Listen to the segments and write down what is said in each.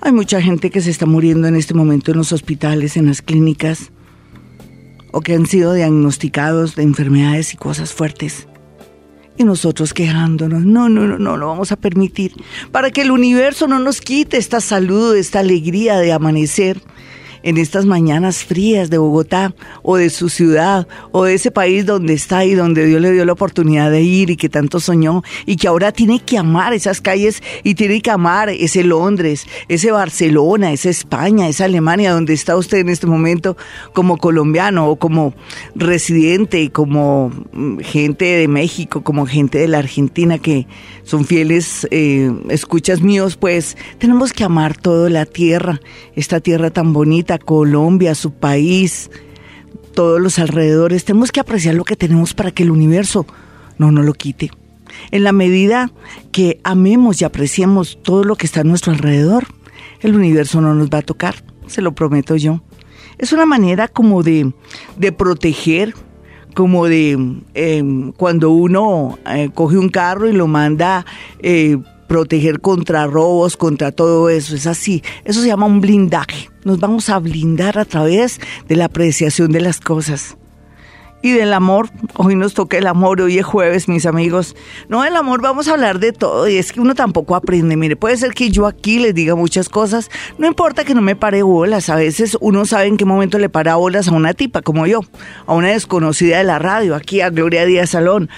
hay mucha gente que se está muriendo en este momento en los hospitales, en las clínicas, o que han sido diagnosticados de enfermedades y cosas fuertes. Y nosotros quejándonos, no, no, no, no lo vamos a permitir, para que el universo no nos quite esta salud, esta alegría de amanecer en estas mañanas frías de Bogotá o de su ciudad o de ese país donde está y donde Dios le dio la oportunidad de ir y que tanto soñó y que ahora tiene que amar esas calles y tiene que amar ese Londres, ese Barcelona, esa España, esa Alemania donde está usted en este momento como colombiano o como residente, como mm, gente de México, como gente de la Argentina que son fieles eh, escuchas míos, pues tenemos que amar toda la tierra, esta tierra tan bonita, Colombia, su país, todos los alrededores. Tenemos que apreciar lo que tenemos para que el universo no nos lo quite. En la medida que amemos y apreciemos todo lo que está a nuestro alrededor, el universo no nos va a tocar, se lo prometo yo. Es una manera como de, de proteger como de em, cuando uno eh, coge un carro y lo manda eh, proteger contra robos, contra todo eso. Es así. Eso se llama un blindaje. Nos vamos a blindar a través de la apreciación de las cosas y del amor. Hoy nos toca el amor, hoy es jueves, mis amigos. No, el amor vamos a hablar de todo y es que uno tampoco aprende. Mire, puede ser que yo aquí les diga muchas cosas, no importa que no me pare bolas. A veces uno sabe en qué momento le para bolas a una tipa como yo, a una desconocida de la radio, aquí a Gloria Díaz Salón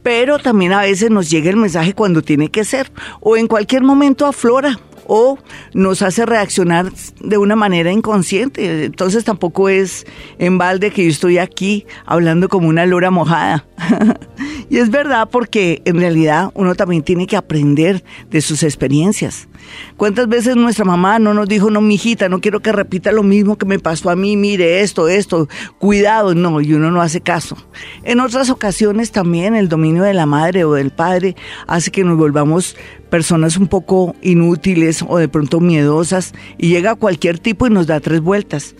pero también a veces nos llega el mensaje cuando tiene que ser, o en cualquier momento aflora o nos hace reaccionar de una manera inconsciente. Entonces tampoco es en balde que yo estoy aquí hablando como una lora mojada. y es verdad porque en realidad uno también tiene que aprender de sus experiencias. ¿Cuántas veces nuestra mamá no nos dijo, no, mijita, no quiero que repita lo mismo que me pasó a mí, mire esto, esto, cuidado? No, y uno no hace caso. En otras ocasiones también el dominio de la madre o del padre hace que nos volvamos personas un poco inútiles o de pronto miedosas y llega cualquier tipo y nos da tres vueltas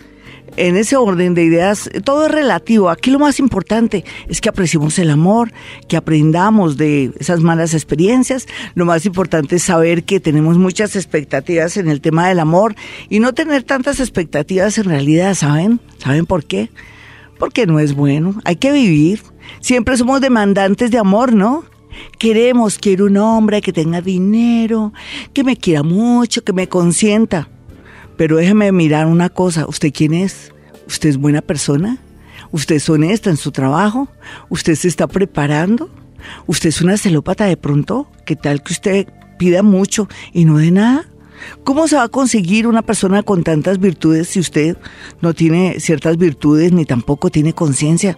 en ese orden de ideas, todo es relativo. Aquí lo más importante es que apreciemos el amor, que aprendamos de esas malas experiencias. Lo más importante es saber que tenemos muchas expectativas en el tema del amor y no tener tantas expectativas en realidad, ¿saben? ¿Saben por qué? Porque no es bueno. Hay que vivir. Siempre somos demandantes de amor, ¿no? Queremos, quiero un hombre que tenga dinero, que me quiera mucho, que me consienta. Pero déjeme mirar una cosa, ¿usted quién es? ¿Usted es buena persona? ¿Usted es honesta en su trabajo? ¿Usted se está preparando? ¿Usted es una celópata de pronto? ¿Qué tal que usted pida mucho y no de nada? ¿Cómo se va a conseguir una persona con tantas virtudes si usted no tiene ciertas virtudes ni tampoco tiene conciencia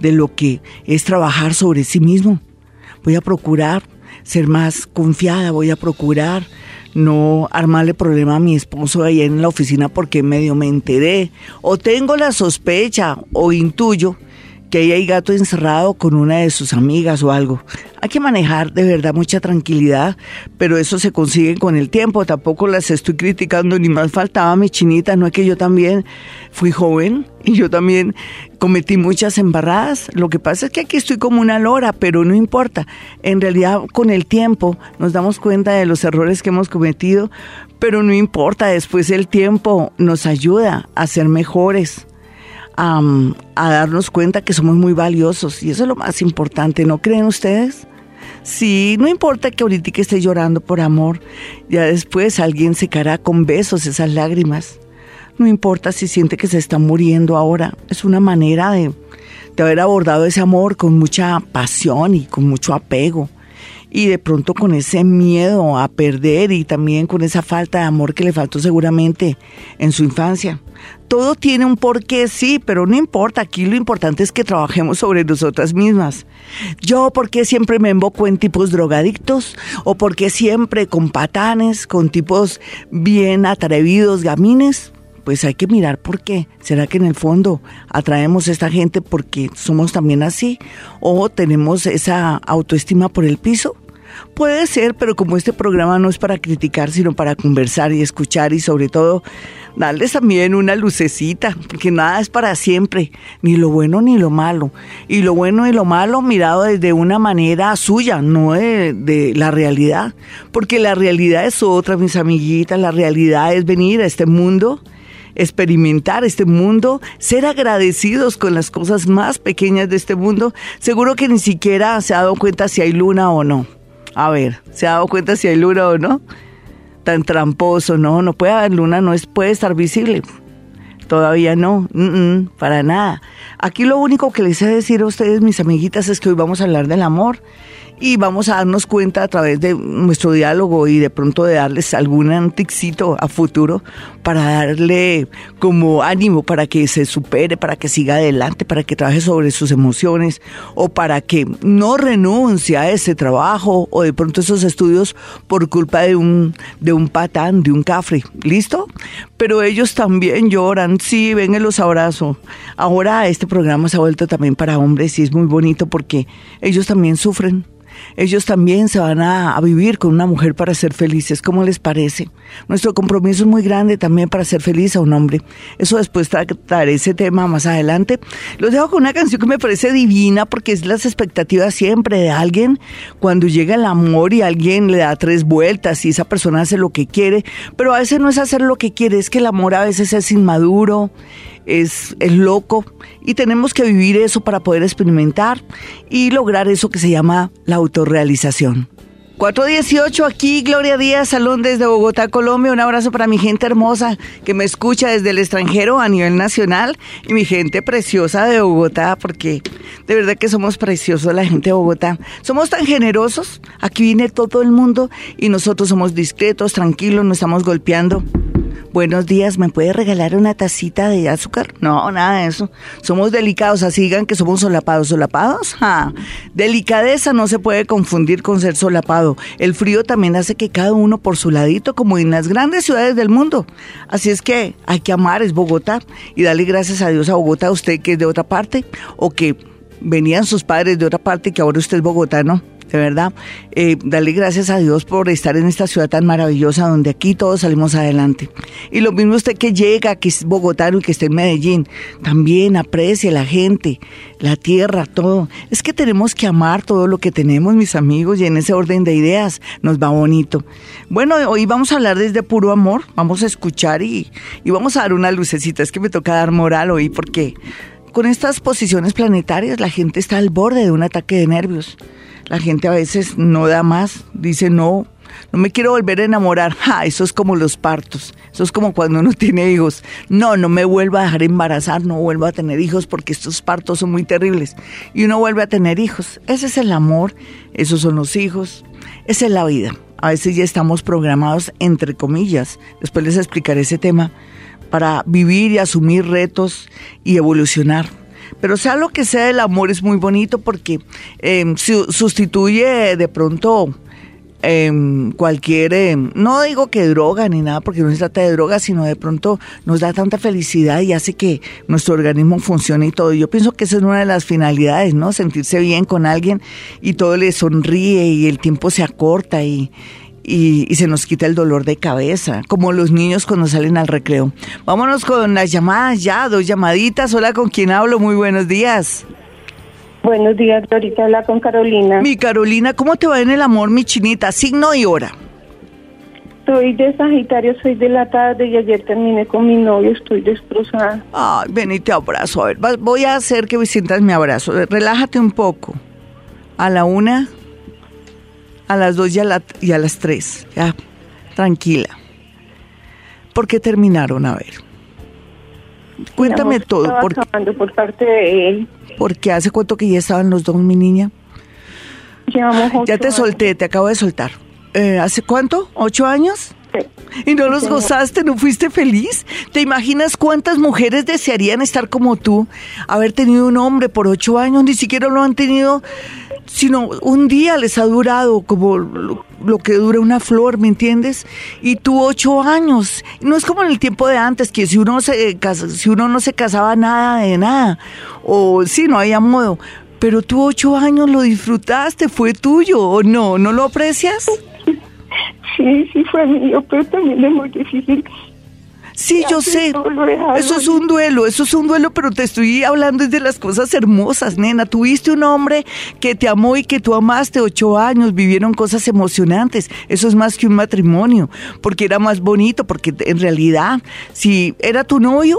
de lo que es trabajar sobre sí mismo? Voy a procurar ser más confiada, voy a procurar no armarle problema a mi esposo ahí en la oficina porque medio me enteré, o tengo la sospecha o intuyo que ahí hay gato encerrado con una de sus amigas o algo. Hay que manejar de verdad mucha tranquilidad, pero eso se consigue con el tiempo. Tampoco las estoy criticando, ni más faltaba mi chinita. No es que yo también fui joven y yo también cometí muchas embarradas. Lo que pasa es que aquí estoy como una lora, pero no importa. En realidad, con el tiempo nos damos cuenta de los errores que hemos cometido, pero no importa. Después el tiempo nos ayuda a ser mejores a, darnos cuenta que somos muy valiosos y eso es lo más importante, ¿no creen ustedes? Sí, no importa que ahorita esté llorando por amor, ya después alguien secará con besos esas lágrimas. No importa si siente que se está muriendo ahora, es una manera de, de haber abordado ese amor con mucha pasión y con mucho apego y de pronto con ese miedo a perder y también con esa falta de amor que le faltó seguramente en su infancia. Todo tiene un porqué, sí, pero no importa, aquí lo importante es que trabajemos sobre nosotras mismas. Yo, ¿por qué siempre me emboco en tipos drogadictos? ¿O por qué siempre con patanes, con tipos bien atrevidos, gamines? Pues hay que mirar por qué. ¿Será que en el fondo atraemos a esta gente porque somos también así? ¿O tenemos esa autoestima por el piso? Puede ser, pero como este programa no es para criticar, sino para conversar y escuchar y sobre todo darles también una lucecita, porque nada es para siempre, ni lo bueno ni lo malo. Y lo bueno y lo malo mirado desde una manera suya, no de, de la realidad. Porque la realidad es otra, mis amiguitas, la realidad es venir a este mundo experimentar este mundo, ser agradecidos con las cosas más pequeñas de este mundo, seguro que ni siquiera se ha dado cuenta si hay luna o no. A ver, ¿se ha dado cuenta si hay luna o no? Tan tramposo, no, no puede haber luna, no es, puede estar visible. Todavía no, para nada. Aquí lo único que les he de decir a ustedes, mis amiguitas, es que hoy vamos a hablar del amor y vamos a darnos cuenta a través de nuestro diálogo y de pronto de darles algún anticito a futuro para darle como ánimo para que se supere, para que siga adelante, para que trabaje sobre sus emociones o para que no renuncie a ese trabajo o de pronto esos estudios por culpa de un, de un patán, de un cafre. ¿Listo? Pero ellos también lloran, sí, ven los abrazo. Ahora este programa se ha vuelto también para hombres y es muy bonito porque ellos también sufren ellos también se van a, vivir con una mujer para ser felices. ¿Cómo les parece? Nuestro compromiso es muy grande también para ser feliz a un hombre. Eso después trataré ese tema más adelante. Los dejo con una canción que me parece divina porque es las expectativas siempre de alguien cuando llega el amor y alguien le da tres vueltas y esa persona hace lo que quiere, pero a veces no es hacer lo que quiere, es que el amor a veces es inmaduro, es, es loco y tenemos que vivir eso para poder experimentar y lograr eso que se llama la autorrealización. 418 aquí, Gloria Díaz, Salón desde Bogotá, Colombia. Un abrazo para mi gente hermosa que me escucha desde el extranjero a nivel nacional y mi gente preciosa de Bogotá, porque de verdad que somos preciosos la gente de Bogotá. Somos tan generosos, aquí viene todo el mundo y nosotros somos discretos, tranquilos, no estamos golpeando. Buenos días, ¿me puede regalar una tacita de azúcar? No, nada de eso. Somos delicados, así digan que somos solapados. ¿Solapados? Delicadeza no se puede confundir con ser solapado. El frío también hace que cada uno por su ladito, como en las grandes ciudades del mundo. Así es que hay que amar, es Bogotá, y darle gracias a Dios a Bogotá, usted que es de otra parte, o que venían sus padres de otra parte y que ahora usted es bogotano de verdad, eh, darle gracias a Dios por estar en esta ciudad tan maravillosa donde aquí todos salimos adelante. Y lo mismo usted que llega, que es bogotano y que está en Medellín, también aprecie la gente, la tierra, todo. Es que tenemos que amar todo lo que tenemos, mis amigos, y en ese orden de ideas nos va bonito. Bueno, hoy vamos a hablar desde puro amor, vamos a escuchar y, y vamos a dar una lucecita. Es que me toca dar moral hoy porque con estas posiciones planetarias la gente está al borde de un ataque de nervios. La gente a veces no da más, dice no, no me quiero volver a enamorar. Ja, eso es como los partos. Eso es como cuando uno tiene hijos. No, no me vuelvo a dejar embarazar, no vuelvo a tener hijos porque estos partos son muy terribles. Y uno vuelve a tener hijos. Ese es el amor, esos son los hijos, esa es la vida. A veces ya estamos programados entre comillas. Después les explicaré ese tema para vivir y asumir retos y evolucionar. Pero sea lo que sea, el amor es muy bonito porque em, sustituye de pronto em, cualquier, em, no digo que droga ni nada, porque no se trata de droga, sino de pronto nos da tanta felicidad y hace que nuestro organismo funcione y todo. Yo pienso que esa es una de las finalidades, ¿no? Sentirse bien con alguien y todo le sonríe y el tiempo se acorta y, y, se nos quita el dolor de cabeza, como los niños cuando salen al recreo. Vámonos con las llamadas ya, dos llamaditas. Hola, ¿con quién hablo? Muy buenos días. Buenos días, ahorita habla con Carolina. Mi Carolina, ¿cómo te va en el amor, mi chinita? Signo y hora. Soy de Sagitario, soy de la tarde y ayer terminé con mi novio, estoy destrozada. Ay, ven y te abrazo. A ver, voy a hacer que me sientas mi abrazo. Relájate un poco. A la una, a las dos y a, y a las tres. Ya, tranquila. ¿Por qué terminaron? A ver. Cuéntame todo. Porque, por parte de él. Porque hace cuánto que ya estaban los dos, mi niña. ya te solté, te acabo de soltar. Eh, ¿Hace cuánto? ¿Ocho años? Sí. ¿Y no los gozaste? ¿No fuiste feliz? ¿Te imaginas cuántas mujeres desearían estar como tú? Haber tenido un hombre por ocho años, ni siquiera lo han tenido sino un día les ha durado como lo, que dura una flor, ¿me entiendes? Y tú ocho años. No es como en el tiempo de antes, que si uno, se, si uno no se casaba nada de nada, o sí, no había modo. Pero tú ocho años lo disfrutaste, fue tuyo, ¿o no? ¿No lo aprecias? Sí, sí fue mío, pero también es muy difícil Sí, yo sé. Eso es un duelo, eso es un duelo, pero te estoy hablando de las cosas hermosas, nena. Tuviste un hombre que te amó y que tú amaste ocho años, vivieron cosas emocionantes. Eso es más que un matrimonio, porque era más bonito, porque en realidad, si era tu novio,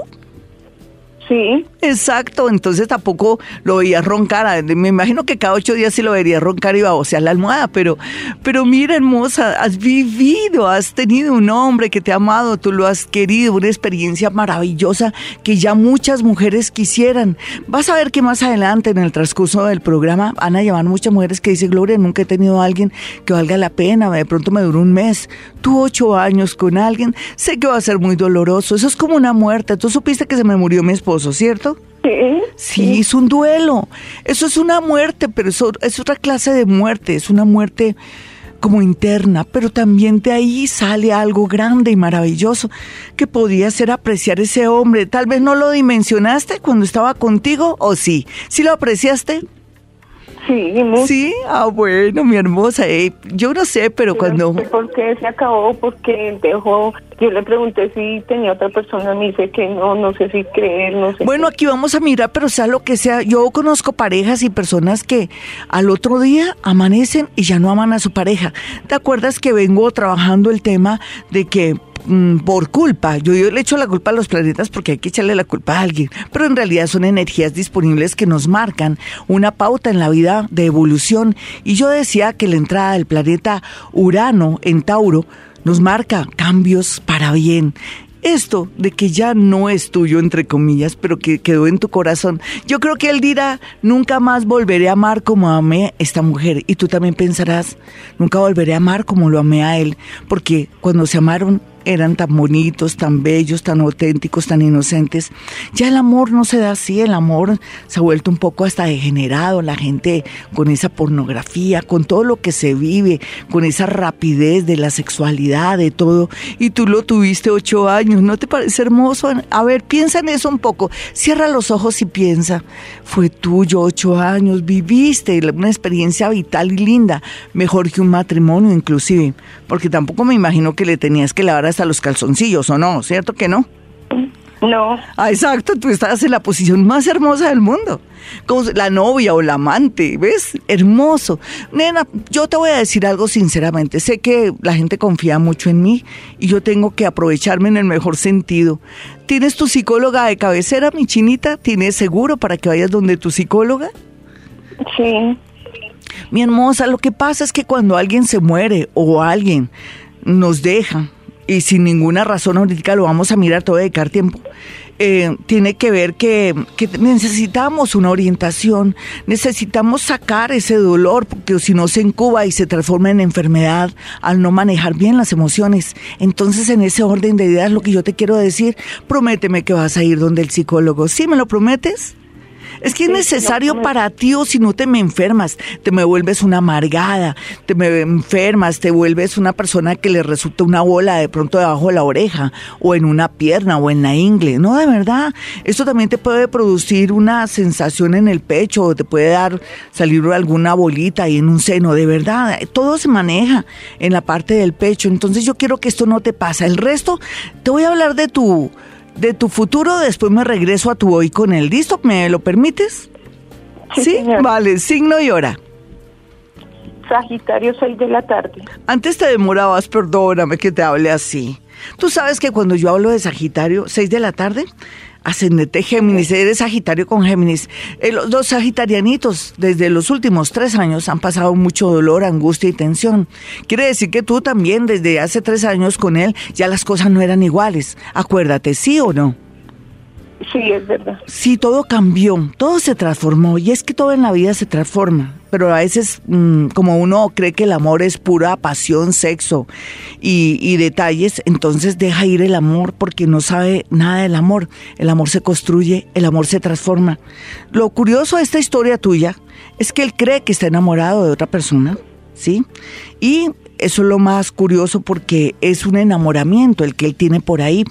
Sí. Exacto, entonces tampoco lo veía roncar. Me imagino que cada ocho días sí lo vería roncar y babosear la almohada, pero, pero mira, hermosa, has vivido, has tenido un hombre que te ha amado, tú lo has querido, una experiencia maravillosa que ya muchas mujeres quisieran. Vas a ver que más adelante en el transcurso del programa van a llamar muchas mujeres que dicen, Gloria, nunca he tenido a alguien que valga la pena, de pronto me duró un mes. Tú ocho años con alguien, sé que va a ser muy doloroso, eso es como una muerte. Tú supiste que se me murió mi esposo ¿cierto? Sí. Sí, es un duelo. Eso es una muerte, pero eso es otra clase de muerte. Es una muerte como interna, pero también de ahí sale algo grande y maravilloso que podía ser apreciar ese hombre. Tal vez no lo dimensionaste cuando estaba contigo, o sí. ¿Sí lo apreciaste? Sí, Sí, ah, bueno, mi hermosa. Eh, yo no sé, pero, cuando... ¿Por qué se acabó? Porque dejó... Yo le pregunté si tenía otra persona, me dice que no, no sé si creer, no sé. Bueno, aquí vamos a mirar, pero sea lo que sea, yo conozco parejas y personas que al otro día amanecen y ya no aman a su pareja. ¿Te acuerdas que vengo trabajando el tema de que Mm, por culpa. Yo, yo, le echo la culpa a los planetas porque hay que echarle la culpa a alguien, pero en realidad son energías disponibles que nos marcan una pauta en la vida de evolución. Y yo decía que la entrada del planeta Urano en Tauro nos marca cambios para bien esto de que ya no es tuyo, entre comillas, pero que quedó en tu corazón, yo creo que él dirá, nunca más volveré a amar como amé esta mujer. Y tú también pensarás, nunca volveré a amar como lo amé a él, porque cuando se amaron eran tan bonitos, tan bellos, tan auténticos, tan inocentes. Ya el amor no se da así, el amor se ha vuelto un poco hasta degenerado, la gente con esa pornografía, con todo lo que se vive, con esa rapidez de la sexualidad, de todo. Y tú lo tuviste ocho años, ¿no te parece hermoso? A ver, piensa en eso un poco, cierra los ojos y piensa, fue tuyo ocho años, viviste una experiencia vital y linda, mejor que un matrimonio inclusive, porque tampoco me imagino que le tenías que lavar hasta los calzoncillos, ¿o no? ¿Cierto que no? No. Ah, exacto, tú estás en la posición más hermosa del mundo. Como la novia o la amante, ¿ves? Hermoso. Nena, yo te voy a decir algo sinceramente. Sé que la gente confía mucho en mí y yo tengo que aprovecharme en el mejor sentido. ¿Tienes tu psicóloga de cabecera, mi chinita? ¿Tienes seguro para que vayas donde tu psicóloga? Sí. Mi hermosa, lo que pasa es que cuando alguien se muere o alguien nos deja, y sin ninguna razón ahorita lo vamos a mirar, todo dedicar tiempo. Eh, tiene que ver que, que, necesitamos una orientación, necesitamos sacar ese dolor, porque si no se incuba y se transforma en enfermedad al no manejar bien las emociones. Entonces, en ese orden de ideas, lo que yo te quiero decir, prométeme que vas a ir donde el psicólogo. ¿Sí me lo prometes? Es que es necesario para ti o si no te me enfermas, te me vuelves una amargada, te me enfermas, te vuelves una persona que le resulta una bola de pronto debajo de la oreja o en una pierna o en la ingle. No, de verdad, esto también te puede producir una sensación en el pecho o te puede dar salir alguna bolita ahí en un seno, de verdad. Todo se maneja en la parte del pecho, entonces yo quiero que esto no te pase. El resto, te voy a hablar de tu de tu futuro, después me regreso a tu hoy con el listo, ¿me lo permites? Sí, vale, signo y hora. Sagitario 6 de la tarde. Antes te demorabas, perdóname que te hable así. Tú sabes que cuando yo hablo de Sagitario, 6 de la tarde, ascendente Géminis, eres Sagitario con Géminis. Eh, los dos sagitarianitos desde los últimos tres años han pasado mucho dolor, angustia y tensión. Quiere decir que tú también desde hace tres años con él ya las cosas no eran iguales. Acuérdate, ¿sí o no? Sí, es verdad. Sí, todo cambió, todo se transformó y es que todo en la vida se transforma, pero a veces mm, como uno cree que el amor es pura pasión, sexo y, y detalles, entonces deja ir el amor porque no sabe nada del amor. El amor se construye, el amor se transforma. Lo curioso de esta historia tuya es que él cree que está enamorado de otra persona, ¿sí? Y eso es lo más curioso porque es un enamoramiento el que él tiene por ahí.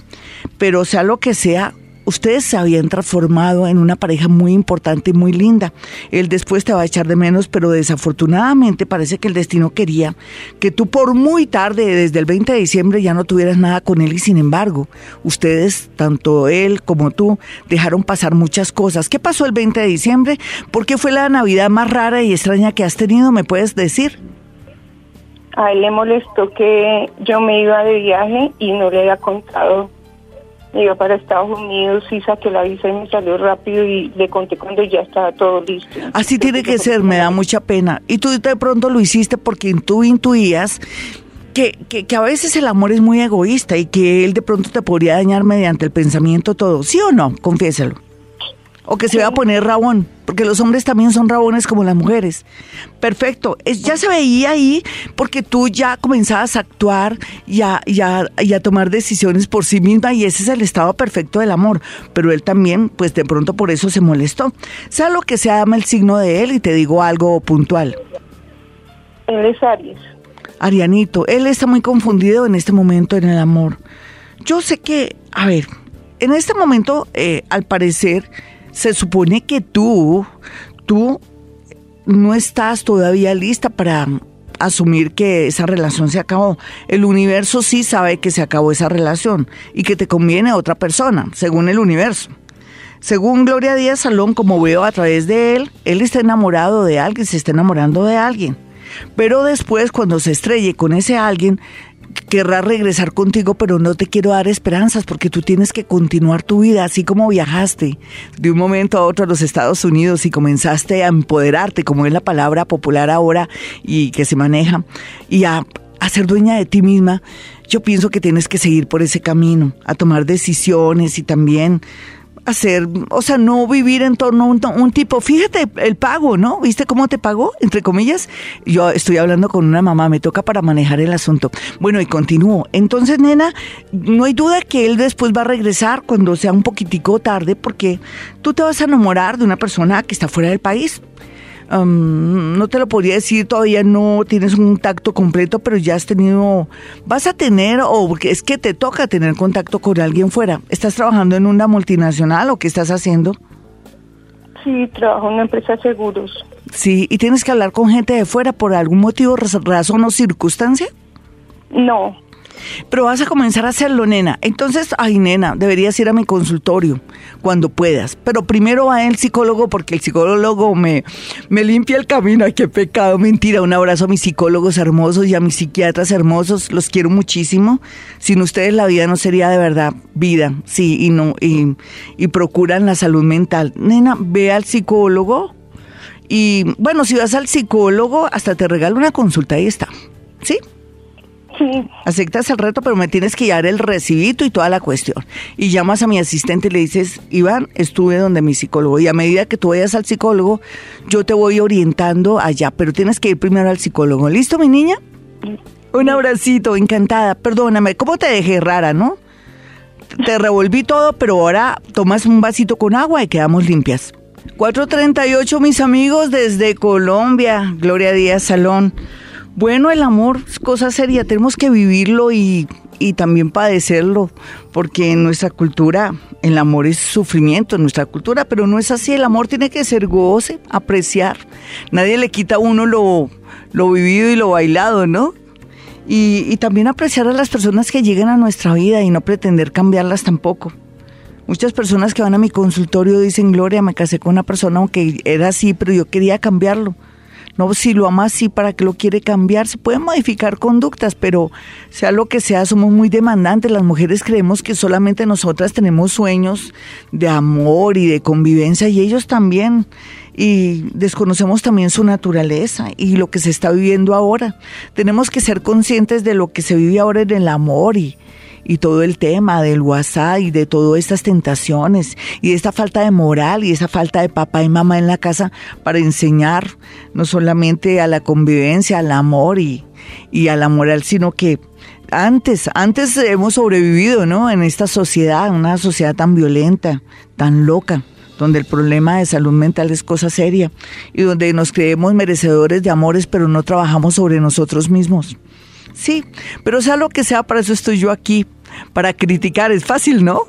Pero sea lo que sea, ustedes se habían transformado en una pareja muy importante y muy linda. Él después te va a echar de menos, pero desafortunadamente parece que el destino quería que tú por muy tarde, desde el 20 de diciembre, ya no tuvieras nada con él y sin embargo, ustedes, tanto él como tú, dejaron pasar muchas cosas. ¿Qué pasó el 20 de diciembre? ¿Por qué fue la Navidad más rara y extraña que has tenido? ¿Me puedes decir? A él le molestó que yo me iba de viaje y no le había contado iba para Estados Unidos y saqué la visa y me salió rápido y le conté cuando ya estaba todo listo. Así tiene que ser, me da mucha pena. Y tú de pronto lo hiciste porque tú intuías que, que, que, a veces el amor es muy egoísta y que él de pronto te podría dañar mediante el pensamiento todo. ¿Sí o no? Confiéselo o que se va a poner rabón, porque los hombres también son rabones como las mujeres. Perfecto, es, ya se veía ahí porque tú ya comenzabas a actuar y a, y, a, tomar decisiones por sí misma y ese es el estado perfecto del amor, pero él también, pues de pronto por eso se molestó. Sea lo que sea, dame el signo de él y te digo algo puntual. Él es Aries. Arianito, él está muy confundido en este momento en el amor. Yo sé que, a ver, en este momento, eh, al parecer, se supone que tú, tú no estás todavía lista para asumir que esa relación se acabó. El universo sí sabe que se acabó esa relación y que te conviene a otra persona, según el universo. Según Gloria Díaz Salón, como veo a través de él, él está enamorado de alguien, se está enamorando de alguien. Pero después, cuando se estrelle con ese alguien, querrá regresar contigo, pero no te quiero dar esperanzas porque tú tienes que continuar tu vida, así como viajaste de un momento a otro a los Estados Unidos y comenzaste a empoderarte, como es la palabra popular ahora y que se maneja, y a, a ser dueña de ti misma. Yo pienso que tienes que seguir por ese camino, a tomar decisiones y también hacer, o sea, no vivir en torno a un, tipo, fíjate el pago, ¿no? ¿Viste cómo te pagó? Entre comillas, yo estoy hablando con una mamá, me toca para manejar el asunto. Bueno, y continúo. Entonces, nena, no hay duda que él después va a regresar cuando sea un poquitico tarde, porque tú te vas a enamorar de una persona que está fuera del país no te lo podría decir, todavía no tienes un contacto completo, pero ya has tenido, vas a tener, o es que te toca tener contacto con alguien fuera. ¿Estás trabajando en una multinacional o qué estás haciendo? Sí, trabajo en una empresa de seguros. Sí, ¿y tienes que hablar con gente de fuera por algún motivo, razón o circunstancia? No, pero vas a comenzar a hacerlo, nena. Entonces, ay, nena, deberías ir a mi consultorio cuando puedas. Pero primero va el psicólogo porque el psicólogo me, me limpia el camino. Ay, qué pecado, mentira. Un abrazo a mis psicólogos hermosos y a mis psiquiatras hermosos. Los quiero muchísimo. Sin ustedes la vida no sería de verdad vida. Sí, y no, y, y procuran la salud mental. Nena, ve al psicólogo. Y bueno, si vas al psicólogo, hasta te regalo una consulta, ahí está. ¿Sí? Aceptas el reto, pero me tienes que llevar el recibito y toda la cuestión. Y llamas a mi asistente y le dices, Iván, estuve donde mi psicólogo. Y a medida que tú vayas al psicólogo, yo te voy orientando allá, pero tienes que ir primero al psicólogo. ¿Listo, mi niña? Un abracito, encantada. Perdóname, ¿cómo te dejé rara, no? Te revolví todo, pero ahora tomas un vasito con agua y quedamos limpias. 438, mis amigos, desde Colombia. Gloria Díaz Salón. Bueno, el amor es cosa seria, tenemos que vivirlo y, y también padecerlo, porque en nuestra cultura el amor es sufrimiento, en nuestra cultura, pero no es así, el amor tiene que ser goce, apreciar. Nadie le quita a uno lo, lo vivido y lo bailado, ¿no? Y, y también apreciar a las personas que llegan a nuestra vida y no pretender cambiarlas tampoco. Muchas personas que van a mi consultorio dicen, Gloria, me casé con una persona aunque era así, pero yo quería cambiarlo. No, si lo ama así, ¿para que lo quiere cambiar? Se pueden modificar conductas, pero sea lo que sea, somos muy demandantes. Las mujeres creemos que solamente nosotras tenemos sueños de amor y de convivencia y ellos también. Y desconocemos también su naturaleza y lo que se está viviendo ahora. Tenemos que ser conscientes de lo que se vive ahora en el amor y, y todo el tema del WhatsApp y de todas estas tentaciones y esta falta de moral y esa falta de papá y mamá en la casa para enseñar no solamente a la convivencia, al amor y, y a la moral, sino que antes, antes hemos sobrevivido, ¿no? En esta sociedad, una sociedad tan violenta, tan loca donde el problema de salud mental es cosa seria y donde nos creemos merecedores de amores pero no trabajamos sobre nosotros mismos. Sí, pero sea lo que sea, para eso estoy yo aquí, para criticar. Es fácil, ¿no?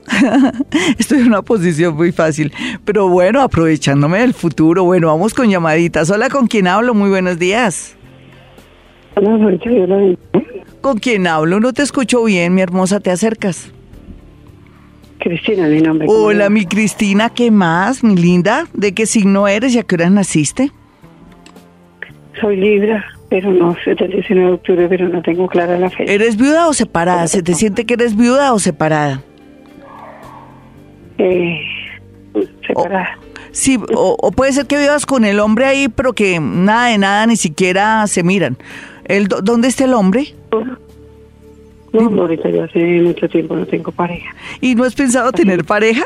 estoy en una posición muy fácil. Pero bueno, aprovechándome del futuro, bueno, vamos con llamaditas. Hola, ¿con quién hablo? Muy buenos días. Hola, ¿Con quién hablo? No te escucho bien, mi hermosa, ¿te acercas? Cristina, mi nombre. Hola, mi Cristina, ¿qué más, mi linda? ¿De qué signo eres y a qué hora naciste? Soy Libra, pero no sé del 19 de octubre, pero no tengo clara la fecha. ¿Eres viuda o separada? ¿Se te siente que eres viuda o separada? Eh, separada. Sí, o, puede ser que vivas con el hombre ahí, pero que nada de nada, ni siquiera se miran. El, ¿Dónde está el hombre? No, ahorita ya hace mucho tiempo no tengo pareja. ¿Y no has pensado tener pareja?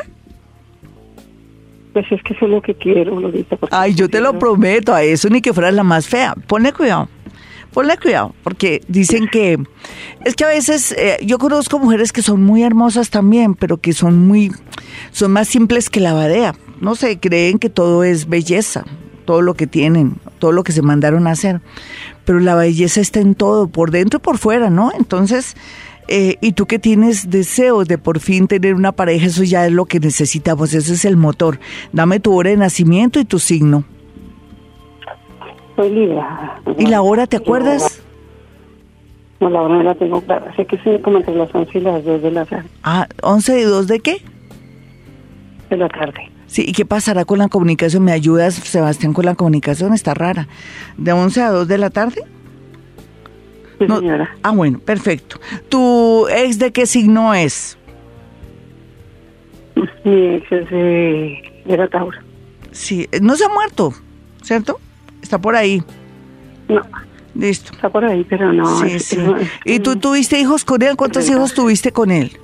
Pues es que eso es lo que quiero, Lorita. Ay, yo te lo prometo, a eso ni que fueras la más fea. Ponle cuidado. Ponle cuidado, porque dicen que es que a veces eh, yo conozco mujeres que son muy hermosas también, pero que son muy son más simples que la badea. No sé, creen que todo es belleza, todo lo que tienen, todo lo que se mandaron a hacer pero la belleza está en todo, por dentro y por fuera, ¿no? Entonces, eh, y tú que tienes deseos de por fin tener una pareja, eso ya es lo que necesitamos, eso es el motor. Dame tu hora de nacimiento y tu signo. Soy libre. ¿Y la hora, te acuerdas? No, la hora no la tengo clara. Sé que sí, como entre las 11 y las 2 de la tarde. Ah, ¿11 y 2 de qué? De la tarde. Sí, ¿y qué pasará con la comunicación? ¿Me ayudas, Sebastián, con la comunicación? Está rara. ¿De 11 a 2 de la tarde? Sí, señora. Ah, bueno, perfecto. ¿Tu ex de qué signo es? Mi ex es de, de Tauro. Sí, no se ha muerto, ¿cierto? Está por ahí. No. Listo. Está por ahí, pero no. Sí, sí. ¿Y tú tuviste hijos con él? ¿Cuántos hijos tuviste con él?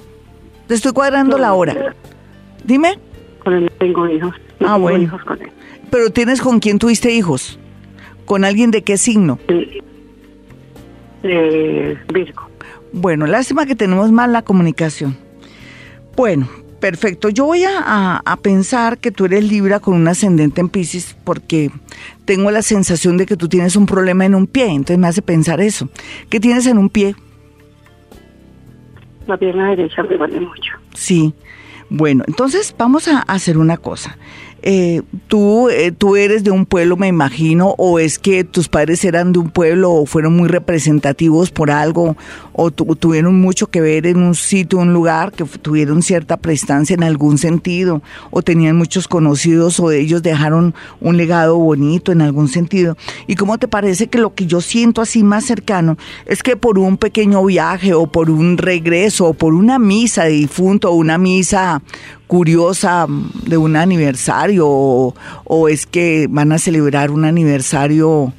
Te estoy cuadrando la hora. Dime con él tengo hijos. ah, bueno. hijos con él. ¿Pero tienes con quién tuviste hijos? ¿Con alguien de qué signo? De Virgo. Bueno, lástima que tenemos mal la comunicación. Bueno, perfecto. Yo voy a, a, pensar que tú eres Libra con un ascendente en Pisces porque tengo la sensación de que tú tienes un problema en un pie. Entonces me hace pensar eso. ¿Qué tienes en un pie? La pierna derecha me duele mucho. Sí. Bueno, entonces vamos a hacer una cosa. Eh, tú, eh, tú eres de un pueblo, me imagino, o es que tus padres eran de un pueblo o fueron muy representativos por algo, o tuvieron mucho que ver en un sitio, un lugar, que tuvieron cierta prestancia en algún sentido, o tenían muchos conocidos, o ellos dejaron un legado bonito en algún sentido. ¿Y cómo te parece que lo que yo siento así más cercano es que por un pequeño viaje, o por un regreso, o por una misa de difunto, o una misa curiosa de un aniversario o, es que van a celebrar un aniversario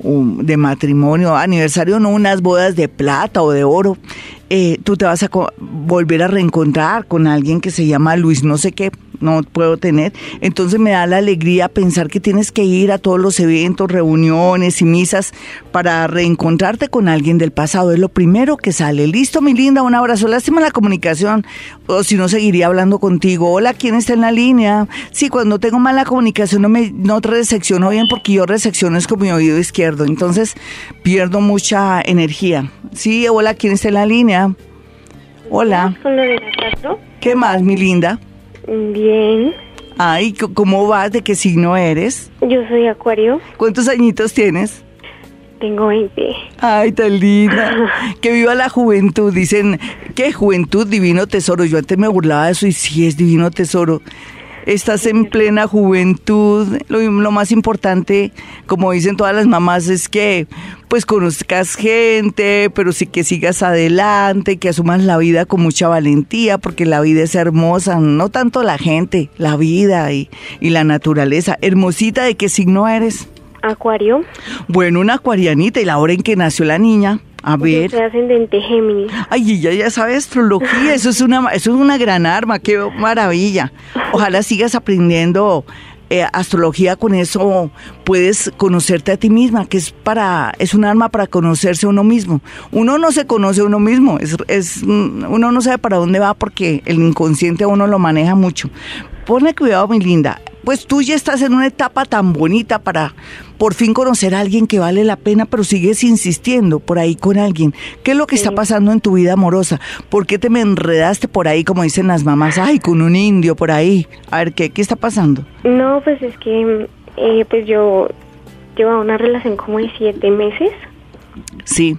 um, de matrimonio, aniversario no unas bodas de plata o de oro, eh, tú te vas a volver a reencontrar con alguien que se llama Luis no sé qué, no puedo tener. Entonces me da la alegría pensar que tienes que ir a todos los eventos, reuniones y misas para reencontrarte con alguien del pasado. Es lo primero que sale. Listo, mi linda, un abrazo. Lástima la comunicación, o si no seguiría hablando contigo. Hola, ¿quién está en la línea? Sí, cuando tengo mala comunicación no me no resecciono bien porque yo resecciono es con mi oído izquierdo. Entonces pierdo mucha energía. Sí, hola, ¿quién está en la línea? Hola. ¿Qué más, mi linda? Bien. Ay, ¿cómo vas? ¿De qué signo eres? Yo soy Acuario. ¿Cuántos añitos tienes? Tengo 20. Ay, tan linda. que viva la juventud. Dicen, ¿qué juventud, divino tesoro? Yo antes me burlaba de eso y sí es divino tesoro estás en plena juventud. Lo, más importante, como dicen todas las mamás, es que pues conozcas gente, pero sí que sigas adelante, que asumas la vida con mucha valentía, porque la vida es hermosa, no tanto la gente, la vida y, y la naturaleza. Hermosita, ¿de qué signo eres? Acuario. Bueno, una acuarianita y la hora en que nació la niña. A ver. Yo ascendente Géminis. Ay, ella ya sabe astrología, eso es una eso es una gran arma, qué maravilla. Ojalá sigas aprendiendo eh, astrología con eso puedes conocerte a ti misma, que es para es un arma para conocerse a uno mismo. Uno no se conoce a uno mismo, es, es uno no sabe para dónde va porque el inconsciente a uno lo maneja mucho. Ponle cuidado, mi linda. pues tú ya estás en una etapa tan bonita para por fin conocer a alguien que vale la pena, pero sigues insistiendo por ahí con alguien. ¿Qué es lo que está pasando en tu vida amorosa? ¿Por qué te me enredaste por ahí, como dicen las mamás? Ay, con un indio por ahí. A ver, ¿qué, qué está pasando? No, pues es que eh, pues yo llevaba una relación como de siete meses, Sí.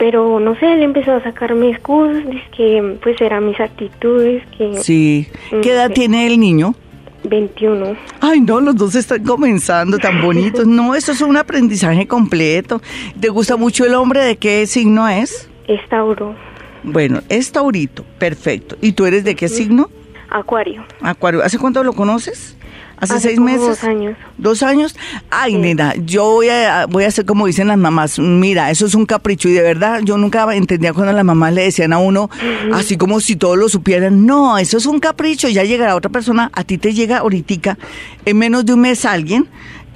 Pero no sé, él empezó a sacarme excusas, que pues eran mis actitudes, que Sí. ¿Qué edad Sí. tiene el niño? 21. Ay, no, los dos están comenzando tan bonitos. No, eso es un aprendizaje completo. ¿Te gusta mucho el hombre? ¿De qué signo es? Es Tauro, Bueno, es Taurito, perfecto. ¿Y tú eres de qué signo? Acuario. Acuario. ¿Hace cuánto lo conoces? ¿Hace, Hace seis como meses? dos años. ¿Dos años? Ay, nena, yo voy a, voy a hacer como dicen las mamás. Mira, eso es un capricho. Y de verdad, yo nunca entendía cuando las mamás le decían a uno, así como si todos lo supieran. No, eso es un capricho. Ya llegará otra persona. A ti te llega ahorita, en menos de un mes, alguien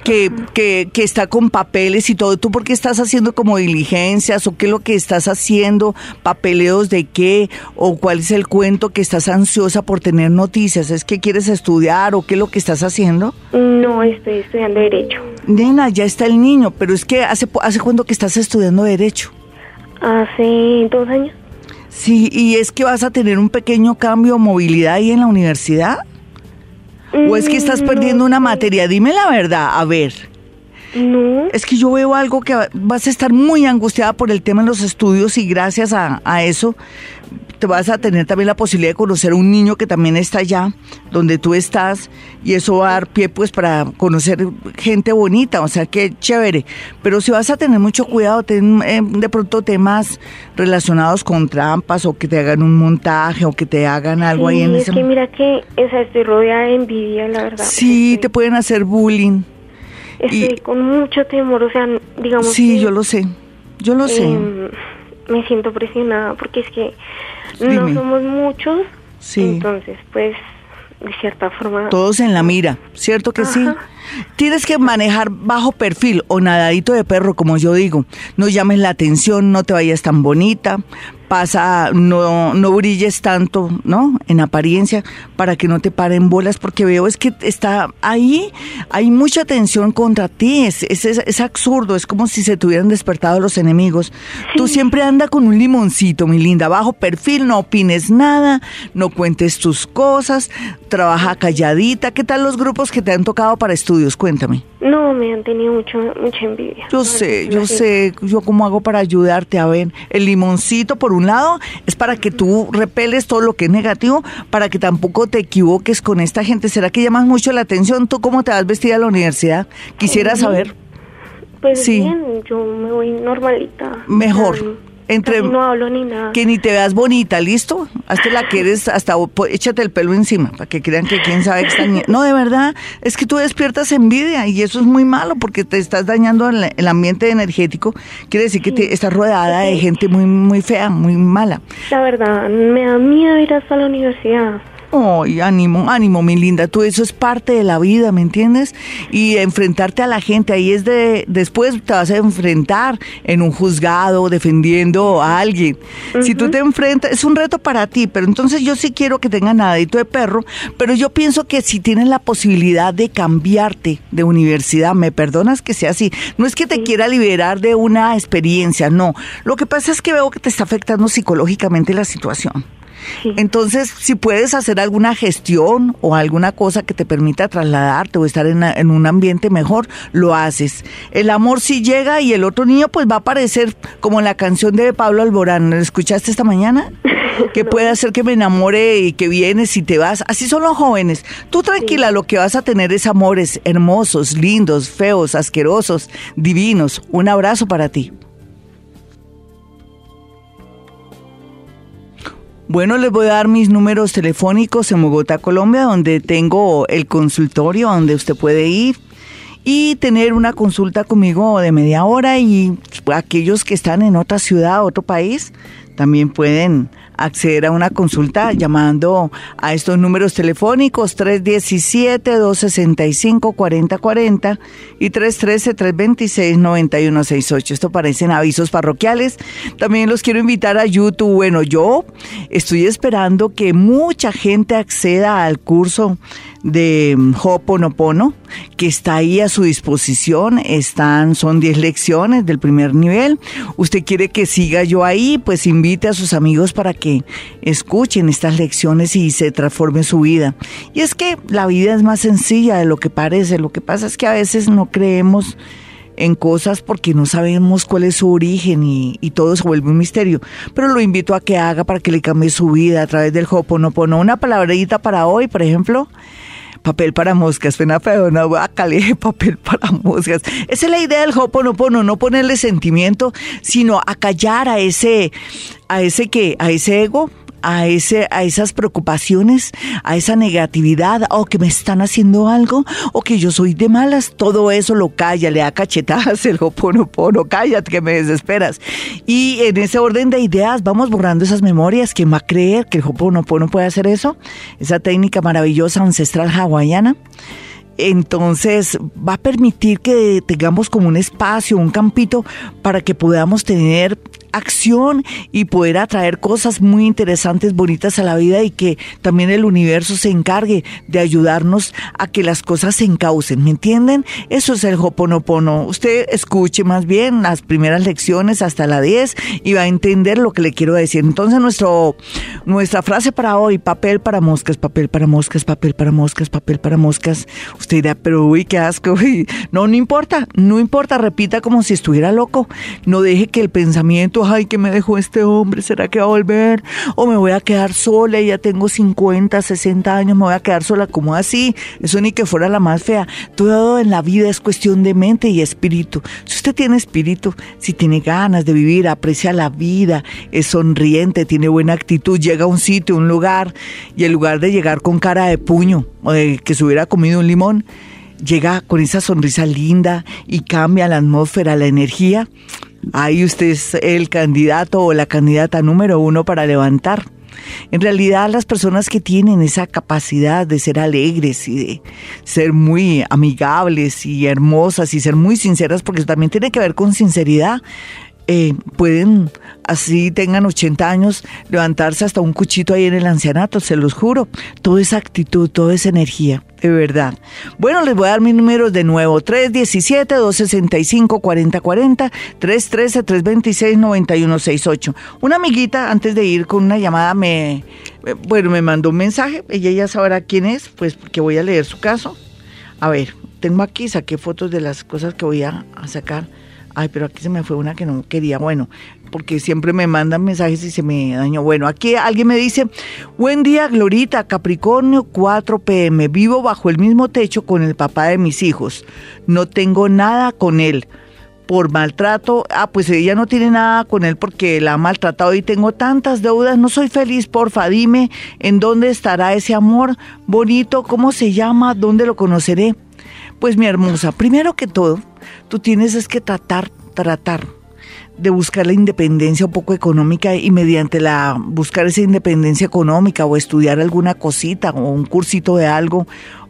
que, que, que está con papeles y todo. ¿Tú por qué estás haciendo como diligencias o qué es lo que estás haciendo? ¿Papeleos de qué? ¿O cuál es el cuento que estás ansiosa por tener noticias? ¿Es que quieres estudiar o qué es lo que estás haciendo? No, estoy estudiando Derecho. Nena, ya está el niño, pero es que hace, hace cuánto que estás estudiando Derecho. Hace dos años. Sí, y es que vas a tener un pequeño cambio o movilidad ahí en la universidad. ¿O es que estás Mm, perdiendo una sé. materia? Dime la verdad, a ver. No, Es que yo veo algo que vas a estar muy angustiada por el tema de los estudios y gracias a, a eso te vas a tener también la posibilidad de conocer a un niño que también está allá, donde tú estás, y eso va a dar pie pues para conocer gente bonita, o sea que chévere. Pero si vas a tener mucho cuidado, ten eh, de pronto temas relacionados con trampas o que te hagan un montaje o que te hagan algo ahí en es ese... que mira que, o sea, estoy rodeada de envidia, la verdad. Sí, te pueden hacer bullying. estoy y- con mucho temor, o sea, digamos Sí, que, yo lo sé, yo lo sé. em, me siento presionada porque es que Dime. no somos muchos, Sí. entonces, pues, de cierta forma... Todos en la mira, ¿cierto que sí? Tienes que manejar bajo perfil o nadadito de perro, como yo digo. No llames la atención, no te vayas tan bonita, pasa, no, no brilles tanto, ¿no? En apariencia, para que no te paren bolas, porque veo es que está ahí, hay mucha tensión contra ti, es, es, es- absurdo, es como si se te hubieran despertado los enemigos. Tú siempre anda con un limoncito, mi linda, bajo perfil, no opines nada, no cuentes tus cosas, trabaja calladita. ¿Qué tal los grupos que te han tocado para estudios? Cuéntame. No, me han tenido mucho, mucha envidia. Yo sé, yo sé, yo cómo hago para ayudarte a ver. El limoncito, por un lado, es para que tú repeles todo lo que es negativo, para que tampoco te equivoques con esta gente. ¿Será que llamas mucho la atención? ¿Tú cómo te vas vestida a la universidad? Quisiera saber. Pues Sí. bien, yo me voy normalita. Mejor. Entre- casi no hablo ni nada. Que ni te veas bonita, ¿listo? Hazte la que eres, hasta échate el pelo encima, para que crean que quién sabe que está ni- No, de verdad, es que tú despiertas envidia y eso es muy malo porque te estás dañando el, el ambiente energético. Quiere decir que te, estás rodeada de gente muy, muy fea, muy mala. La verdad, me da miedo ir hasta la universidad. Ay, ánimo, ánimo, mi linda. Tú eso es parte de la vida, ¿me entiendes? Y enfrentarte a la gente, ahí es de, después te vas a enfrentar en un juzgado defendiendo a alguien. Si tú te enfrentas, es un reto para ti, pero entonces yo sí quiero que tenga nadadito de perro, pero yo pienso que si tienes la posibilidad de cambiarte de universidad, me perdonas que sea así. No es que te quiera liberar de una experiencia, no. Lo que pasa es que veo que te está afectando psicológicamente la situación. Sí. Entonces, si puedes hacer alguna gestión o alguna cosa que te permita trasladarte o estar en, un ambiente mejor, lo haces. El amor sí llega y el otro niño pues va a aparecer como en la canción de Pablo Alborán. ¿Lo escuchaste esta mañana? Que puede hacer que me enamore y que vienes y te vas. Así son los jóvenes. Tú tranquila, lo que vas a tener es amores hermosos, lindos, feos, asquerosos, divinos. Un abrazo para ti. Bueno, les voy a dar mis números telefónicos en Bogotá, Colombia, donde tengo el consultorio donde usted puede ir y tener una consulta conmigo de media hora y aquellos que están en otra ciudad, otro país, también pueden acceder a una consulta llamando a estos números telefónicos 317-265-4040 y 313-326-9168. Esto parecen avisos parroquiales. También los quiero invitar a YouTube. Bueno, yo estoy esperando que mucha gente acceda al curso de Ho'oponopono, que está ahí a su disposición. Están, son 10 lecciones del primer nivel. Usted quiere que siga yo ahí, pues invite a sus amigos para que escuchen estas lecciones y se transforme su vida. Y es que la vida es más sencilla de lo que parece. Lo que pasa es que a veces no creemos en cosas porque no sabemos cuál es su origen y, todo se vuelve un misterio. Pero lo invito a que haga para que le cambie su vida a través del Hoponopono. Una palabrita para hoy, por ejemplo. Papel para moscas, pena feo, una bacale, papel para moscas. Esa es la idea del Hoponopono, no ponerle sentimiento, sino acallar a ese, a ese que, a ese ego, a, ese, a esas preocupaciones, a esa negatividad, o que me están haciendo algo, o que yo soy de malas, todo eso lo calla, le da cachetadas el hoponopono, cállate que me desesperas. Y en ese orden de ideas vamos borrando esas memorias, ¿quién va a creer que el hoponopono puede hacer eso? Esa técnica maravillosa ancestral hawaiana entonces va a permitir que tengamos como un espacio, un campito para que podamos tener acción y poder atraer cosas muy interesantes, bonitas a la vida y que también el universo se encargue de ayudarnos a que las cosas se encaucen, ¿me entienden? Eso es el Hoponopono. Usted escuche más bien las primeras lecciones hasta la 10 y va a entender lo que le quiero decir. Entonces nuestro, nuestra frase para hoy, papel para moscas, papel para moscas, papel para moscas, papel para moscas. Usted dirá, pero uy, qué asco. No, no importa, no importa, repita como si estuviera loco. No deje que el pensamiento ay, que me dejó este hombre, ¿será que va a volver? O me voy a quedar sola ya tengo 50, 60 años, me voy a quedar sola, como así? Eso ni que fuera la más fea. Todo en la vida es cuestión de mente y espíritu. Si usted tiene espíritu, si tiene ganas de vivir, aprecia la vida, es sonriente, tiene buena actitud, llega a un sitio, un lugar, y en lugar de llegar con cara de puño, que se hubiera comido un limón, llega con esa sonrisa linda y cambia la atmósfera, la energía, ahí usted es el candidato o la candidata número uno para levantar. En realidad las personas que tienen esa capacidad de ser alegres y de ser muy amigables y hermosas y ser muy sinceras, porque también tiene que ver con sinceridad, eh, pueden, así tengan 80 años, levantarse hasta un cuchito ahí en el ancianato, se los juro. Toda esa actitud, toda esa energía, de verdad. Bueno, les voy a dar mis números de nuevo. 317-265-4040, 313-326-9168. Una amiguita, antes de ir con una llamada, me, bueno, me mandó un mensaje. Ella ya sabrá quién es, pues porque voy a leer su caso. A ver, tengo aquí, saqué fotos de las cosas que voy a sacar Ay, pero aquí se me fue una que no quería. Bueno, porque siempre me mandan mensajes y se me dañó. Bueno, aquí alguien me dice, buen día, Glorita, Capricornio 4 pm. Vivo bajo el mismo techo con el papá de mis hijos. No tengo nada con él por maltrato. Ah, pues ella no tiene nada con él porque la ha maltratado y tengo tantas deudas. No soy feliz, porfa. Dime en dónde estará ese amor bonito, cómo se llama, dónde lo conoceré. Pues mi hermosa, primero que todo, tú tienes es que tratar, tratar de buscar la independencia un poco económica y mediante la buscar esa independencia económica o estudiar alguna cosita o un cursito de algo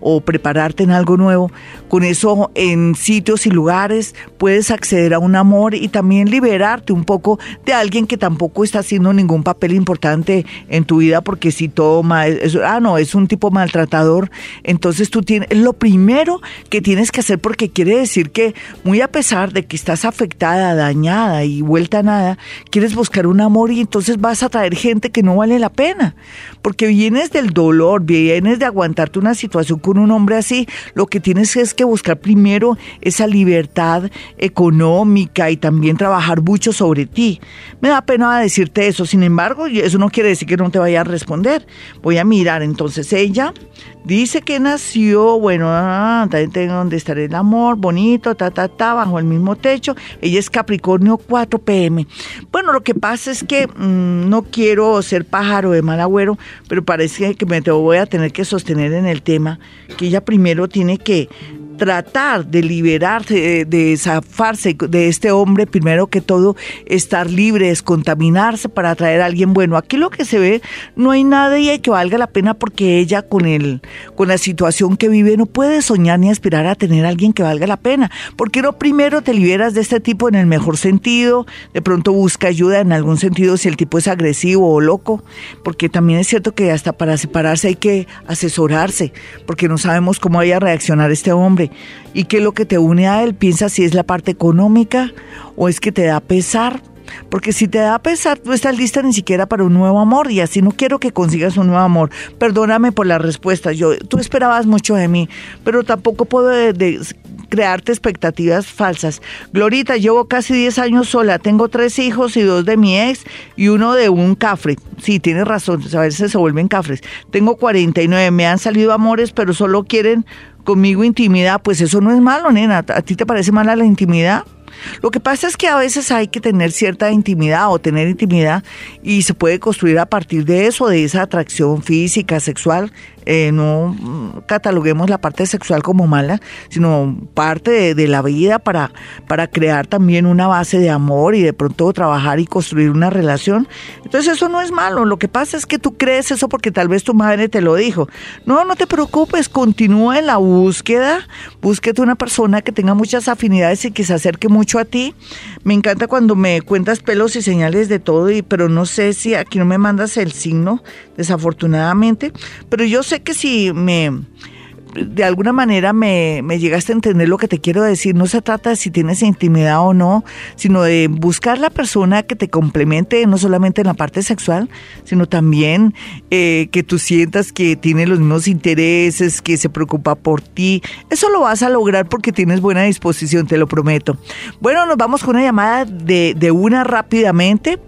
o prepararte en algo nuevo. Con eso en sitios y lugares puedes acceder a un amor y también liberarte un poco de alguien que tampoco está haciendo ningún papel importante en tu vida porque si toma, es, ah no, es un tipo maltratador, entonces tú tienes, lo primero que tienes que hacer porque quiere decir que muy a pesar de que estás afectada, dañada y vuelta a nada, quieres buscar un amor y entonces vas a traer gente que no vale la pena, porque vienes del dolor, vienes de aguantarte una situación con un hombre así, lo que tienes es que buscar primero esa libertad económica y también trabajar mucho sobre ti. Me da pena decirte eso, sin embargo, eso no quiere decir que no te vaya a responder. Voy a mirar, entonces ella dice que nació, bueno, ah, tengo donde estar el amor, bonito, ta, ta, ta, bajo el mismo techo. Ella es Capricornio 4 pm. Bueno, lo que pasa es que mm, no quiero ser pájaro de mal agüero, pero parece que me voy a tener que sostener en el tema que ella primero tiene que tratar de liberarse, de, zafarse de este hombre, primero que todo, estar libre, descontaminarse para atraer a alguien bueno. Aquí lo que se ve, no hay nadie que valga la pena porque ella con el, con la situación que vive no puede soñar ni aspirar a tener a alguien que valga la pena. Porque no primero te liberas de este tipo en el mejor sentido, de pronto busca ayuda en algún sentido si el tipo es agresivo o loco, porque también es cierto que hasta para separarse hay que asesorarse, porque no sabemos cómo vaya a reaccionar este hombre y qué es lo que te une a él. Piensa si es la parte económica o es que te da pesar. Porque si te da pesar, no estás lista ni siquiera para un nuevo amor y así no quiero que consigas un nuevo amor. Perdóname por la respuesta. Yo, tú esperabas mucho de mí, pero tampoco puedo crearte expectativas falsas. Glorita, llevo casi 10 años sola, tengo tres hijos y dos de mi ex y uno de un cafre. Sí, tienes razón, a veces se vuelven cafres. Tengo 49, me han salido amores, pero solo quieren conmigo intimidad, pues eso no es malo, nena. ¿A ti te parece mala la intimidad? Lo que pasa es que a veces hay que tener cierta intimidad o tener intimidad y se puede construir a partir de eso, de esa atracción física, sexual, eh, no cataloguemos la parte sexual como mala, sino parte de, la vida para, para crear también una base de amor y de pronto trabajar y construir una relación. Entonces eso no es malo, lo que pasa es que tú crees eso porque tal vez tu madre te lo dijo. No, no te preocupes, continúa en la búsqueda, búsquete una persona que tenga muchas afinidades y que se acerque mucho a ti. Me encanta cuando me cuentas pelos y señales de todo, y, pero no sé si aquí no me mandas el signo, desafortunadamente, pero yo sé que si me de alguna manera me, me, llegaste a entender lo que te quiero decir. No se trata de si tienes intimidad o no, sino de buscar la persona que te complemente, no solamente en la parte sexual, sino también eh, que tú sientas que tiene los mismos intereses, que se preocupa por ti. Eso lo vas a lograr porque tienes buena disposición, te lo prometo. Bueno, nos vamos con una llamada de, de una rápidamente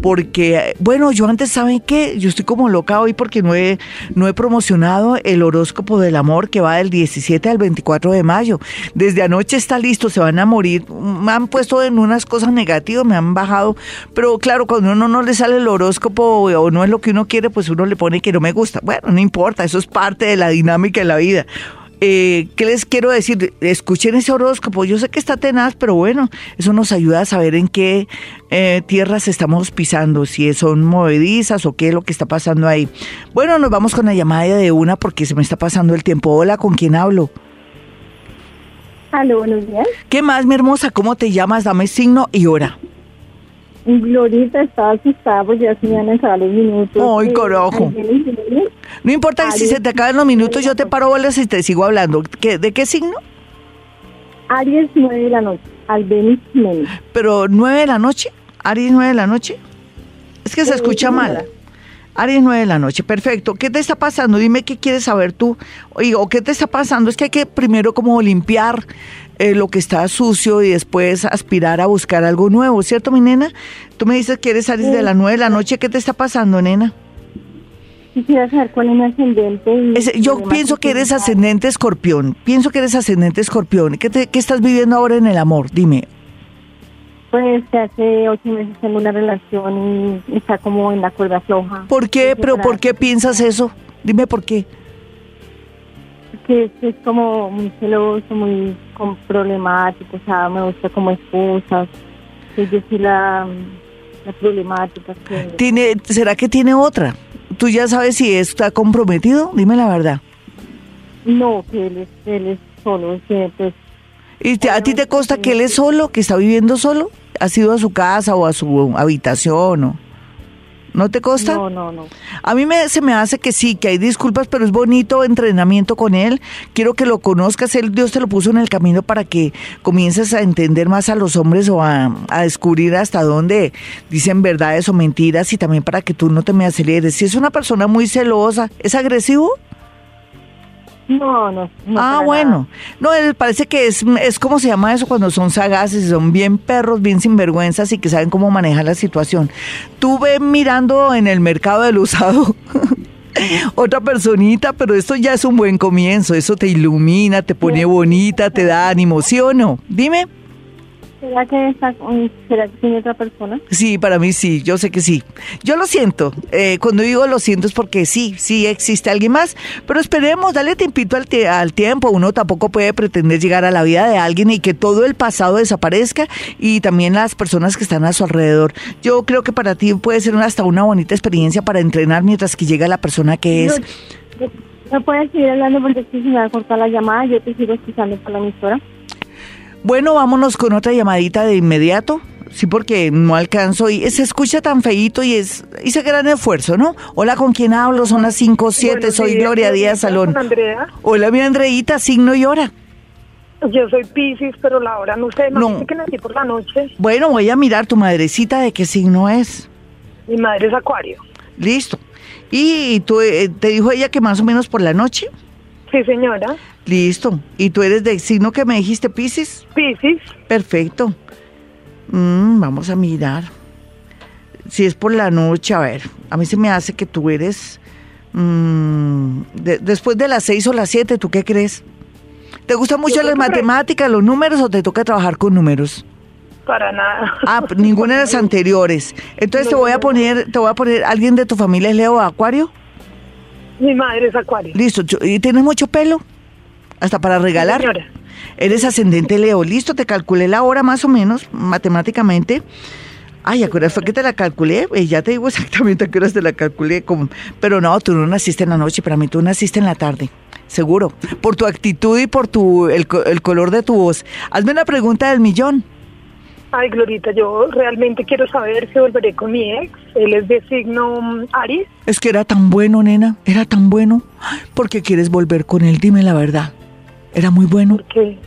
porque, bueno, yo antes, ¿saben qué? Yo estoy como loca hoy porque no he, no he promocionado el horóscopo del amor que va del 17 al 24 de mayo. Desde anoche está listo, se van a morir. Me han puesto en unas cosas negativas, me han bajado, pero claro, cuando uno no le sale el horóscopo o no es lo que uno quiere, pues uno le pone que no me gusta. Bueno, no importa, eso es parte de la dinámica de la vida. Eh, ¿Qué les quiero decir? Escuchen ese horóscopo. Yo sé que está tenaz, pero bueno, eso nos ayuda a saber en qué eh, tierras estamos pisando, si son movedizas o qué es lo que está pasando ahí. Bueno, nos vamos con la llamada de una porque se me está pasando el tiempo. Hola, ¿con quién hablo? Aló, buenos días. ¿Qué más, mi hermosa? ¿Cómo te llamas? Dame signo y hora. Glorita estaba asustada porque ya se me han los minutos. ¡Ay, carajo! No importa si se te acaben los minutos, yo te paro bolas y te sigo hablando. ¿De qué signo? Aries 9 de la noche, Albenis ¿Pero 9 de la noche? ¿Aries 9 de la noche? Es que se escucha mal. Aries 9 de la noche, perfecto. ¿Qué te está pasando? Dime qué quieres saber tú. O qué te está pasando. Es que hay que primero como limpiar eh, lo que está sucio y después aspirar a buscar algo nuevo, ¿cierto, mi nena? Tú me dices que eres Aries de las 9 de la noche. ¿Qué te está pasando, nena? Quisiera saber cuál es mi ascendente. yo pienso que eres ascendente escorpión. Pienso que eres ascendente escorpión. ¿Qué, ¿Qué estás viviendo ahora en el amor? Dime. Pues hace ocho meses tengo una relación y está como en la cuerda floja. ¿Por qué? ¿Pero por qué piensas eso? Dime por qué. Que es, como muy celoso, muy problemático, o sea, me gusta como excusas. Es decir, la, la problemática. ¿Tiene, ¿Será que tiene otra? ¿Tú ya sabes si está comprometido? Dime la verdad. No, que él es, él es solo, que pues... ¿Y a ti te consta que él es solo, que está viviendo solo? ¿Has ido a su casa o a su habitación o...? ¿No te consta? No, no, no. A mí me, se me hace que sí, que hay disculpas, pero es bonito entrenamiento con él. Quiero que lo conozcas. Él, Dios te lo puso en el camino para que comiences a entender más a los hombres o a, a descubrir hasta dónde dicen verdades o mentiras y también para que tú no te me aceleres. Si es una persona muy celosa, ¿es agresivo? No, no. ah, bueno. No, él parece que es, es como se llama eso cuando son sagaces, son bien perros, bien sinvergüenzas y que saben cómo manejar la situación. Tú ves mirando en el mercado del usado otra personita, pero esto ya es un buen comienzo. Eso te ilumina, te pone bonita, te da ánimo, ¿sí o no? Dime. ¿Será que, está, mm, ¿Será que tiene otra persona? Sí, para mí sí, yo sé que sí. Yo lo siento. Eh, cuando digo lo siento es porque sí, sí existe alguien más. Pero esperemos, dale tiempito al, al tiempo. Uno tampoco puede pretender llegar a la vida de alguien y que todo el pasado desaparezca y también las personas que están a su alrededor. Yo creo que para ti puede ser una- hasta una bonita experiencia para entrenar mientras que llega la persona que es. No, no puedes seguir hablando porque se me va a cortar la llamada. Yo te sigo escuchando por la emisora. Bueno, vámonos con otra llamadita de inmediato. Sí, porque no alcanzo y se escucha tan feíto y es hice gran esfuerzo, ¿no? Hola, ¿con quién hablo? Son las 5 7, Buenos soy días, Gloria Díaz Salón. Andrea. Hola, mi Andreita, signo y hora. Yo soy Pisces, pero la hora no sé, No. no sé que nací por la noche. Bueno, voy a mirar tu madrecita de qué signo es. Mi madre es Acuario. Listo. ¿Y tú, eh, te dijo ella que más o menos por la noche? Sí, señora. Listo. ¿Y tú eres del signo que me dijiste, Piscis? Pisces. Perfecto. Mm, vamos a mirar. Si es por la noche, a ver, a mí se me hace que tú eres... mm, de- después de las seis o las siete, ¿tú qué crees? ¿Te gustan mucho las matemáticas, los números o te toca trabajar con números? Para nada. Ah, ninguna de las anteriores. Entonces te voy a poner, te voy a poner, ¿alguien de tu familia es Leo Acuario? Mi madre es Acuario. Listo. ¿Y tienes mucho pelo? Hasta para regalar. Señora. Eres ascendente Leo. Listo, te calculé la hora más o menos, matemáticamente. Ay, ¿a qué hora fue que te la calculé? Eh, ya te digo exactamente a qué horas te la calculé. como- Pero no, tú no naciste en la noche, para mí tú naciste en la tarde. Seguro. Por tu actitud y por tu el, el color de tu voz. Hazme una pregunta del millón. Ay, Glorita, yo realmente quiero saber si volveré con mi ex. Él es de signo mm, Aries. Es que era tan bueno, nena. Era tan bueno. ¿Por qué quieres volver con él? Dime la verdad. Era muy bueno. Porque,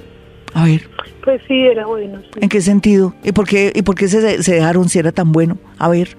A ver, pues sí, era bueno. sí. ¿en qué sentido? ¿Y por qué, y por qué se, se dejaron si era tan bueno? A ver.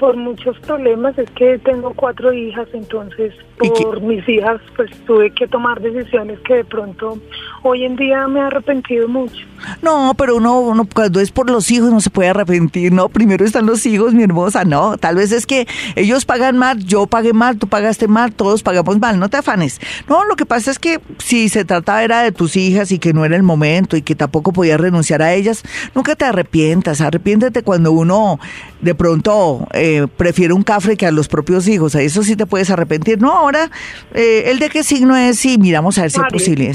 Por muchos problemas, es que tengo cuatro hijas, entonces ¿Y qué? Por mis hijas pues tuve que tomar decisiones que de pronto hoy en día me he arrepentido mucho. No, pero uno, uno cuando es por los hijos no se puede arrepentir, ¿no? Primero están los hijos, mi hermosa, no. Tal vez es que ellos pagan mal, yo pagué mal, tú pagaste mal, todos pagamos mal, no te afanes. No, lo que pasa es que si se trataba era de tus hijas y que no era el momento y que tampoco podías renunciar a ellas, nunca te arrepientas. Arrepiéntete cuando uno de pronto eh, prefiere un cafre que a los propios hijos. A eso sí te puedes arrepentir. No, ahora, eh, ¿el de qué signo es? Sí, miramos a ver si es posible.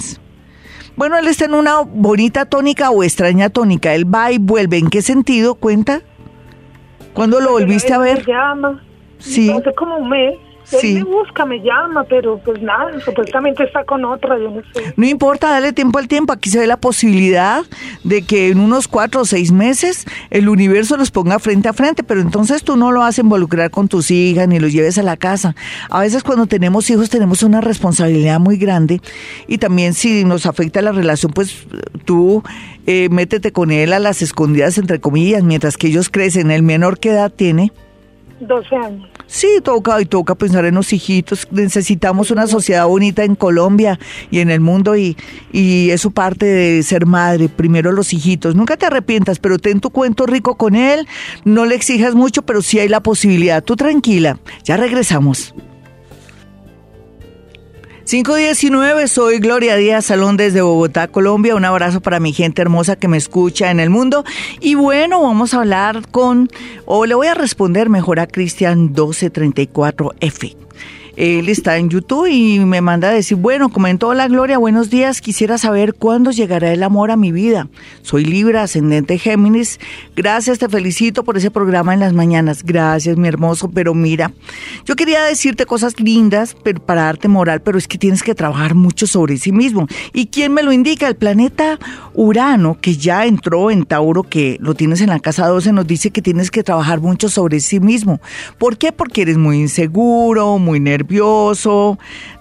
Bueno, él está en una bonita tónica o extraña tónica. Él va y vuelve. ¿En qué sentido? ¿Cuenta? ¿Cuándo lo volviste a ver? Llama. Sí. Hace como un mes. Sí. Él me busca, me llama, pero pues nada, supuestamente está con otra, yo no sé. No importa, dale tiempo al tiempo. Aquí se ve la posibilidad de que en unos cuatro o seis meses el universo los ponga frente a frente, pero entonces tú no lo vas a involucrar con tus hijas ni los lleves a la casa. A veces cuando tenemos hijos tenemos una responsabilidad muy grande y también si nos afecta la relación, pues tú eh, métete con él a las escondidas, entre comillas, mientras que ellos crecen. El menor que edad tiene. 12 años. Sí, toca y toca pensar en los hijitos. Necesitamos una sociedad bonita en Colombia y en el mundo y, y eso parte de ser madre. Primero los hijitos. Nunca te arrepientas, pero ten tu cuento rico con él. No le exijas mucho, pero sí hay la posibilidad. Tú tranquila. Ya regresamos. 519, soy Gloria Díaz Salón desde Bogotá, Colombia. Un abrazo para mi gente hermosa que me escucha en el mundo. Y bueno, vamos a hablar con, o le voy a responder mejor a Cristian 1234F. Él está en YouTube y me manda a decir, bueno, comentó la Gloria, buenos días, quisiera saber cuándo llegará el amor a mi vida. Soy Libra, ascendente Géminis. Gracias, te felicito por ese programa en las mañanas. Gracias, mi hermoso, pero mira, yo quería decirte cosas lindas para darte moral, pero es que tienes que trabajar mucho sobre sí mismo. ¿Y quién me lo indica? El planeta Urano, que ya entró en Tauro, que lo tienes en la casa 12, nos dice que tienes que trabajar mucho sobre sí mismo. ¿Por qué? Porque eres muy inseguro, muy nervioso, nervioso,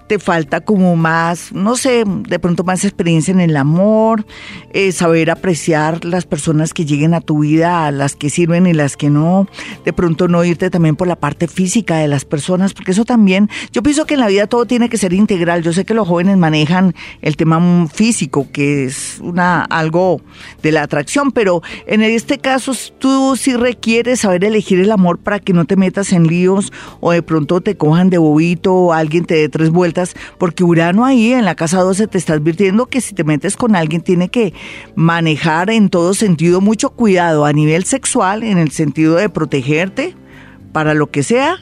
te falta como más, no sé, de pronto más experiencia en el amor, eh, saber apreciar las personas que lleguen a tu vida, las que sirven y las que no, de pronto no irte también por la parte física de las personas, porque eso también, yo pienso que en la vida todo tiene que ser integral, yo sé que los jóvenes manejan el tema físico, que es una algo de la atracción, pero en este caso tú sí requieres saber elegir el amor para que no te metas en líos o de pronto te cojan de bobito o alguien te dé tres vueltas porque Urano ahí en la casa 12 te está advirtiendo que si te metes con alguien tiene que manejar en todo sentido mucho cuidado a nivel sexual, en el sentido de protegerte para lo que sea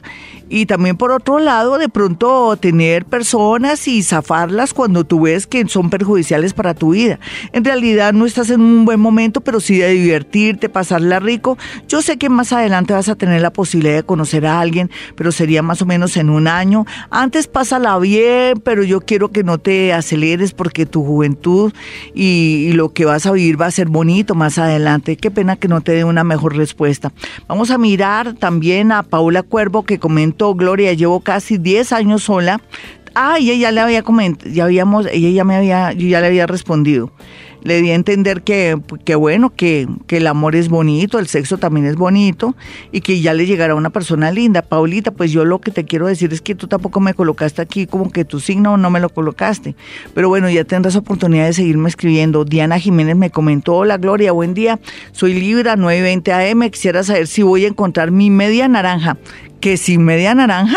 y también por otro lado, de pronto tener personas y zafarlas cuando tú ves que son perjudiciales para tu vida. En realidad no estás en un buen momento, pero sí de divertirte, pasarla rico. Yo sé que más adelante vas a tener la posibilidad de conocer a alguien, pero sería más o menos en un año. Antes pásala bien, pero yo quiero que no te aceleres porque tu juventud y, y lo que vas a vivir va a ser bonito más adelante. Qué pena que no te dé una mejor respuesta. Vamos a mirar también a Paula Cuervo que comenta Gloria, llevo casi 10 años sola. Ah, y ella le había comentado, ya habíamos, ella ya me había, yo ya le había respondido. Le di a entender que, que bueno, que, que, el amor es bonito, el sexo también es bonito y que ya le llegará una persona linda. Paulita, pues yo lo que te quiero decir es que tú tampoco me colocaste aquí como que tu signo no me lo colocaste. Pero bueno, ya tendrás oportunidad de seguirme escribiendo. Diana Jiménez me comentó, hola Gloria, buen día. Soy Libra 920 AM, quisiera saber si voy a encontrar mi media naranja que sin media naranja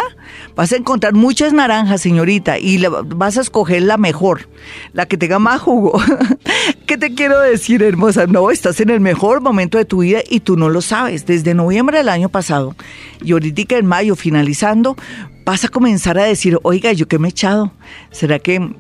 vas a encontrar muchas naranjas, señorita, y vas a escoger la mejor, la que tenga más jugo. ¿Qué te quiero decir, hermosa? No, estás en el mejor momento de tu vida y tú no lo sabes. Desde noviembre del año pasado y ahorita en mayo finalizando, vas a comenzar a decir, oiga, ¿yo qué me he echado? ¿Será que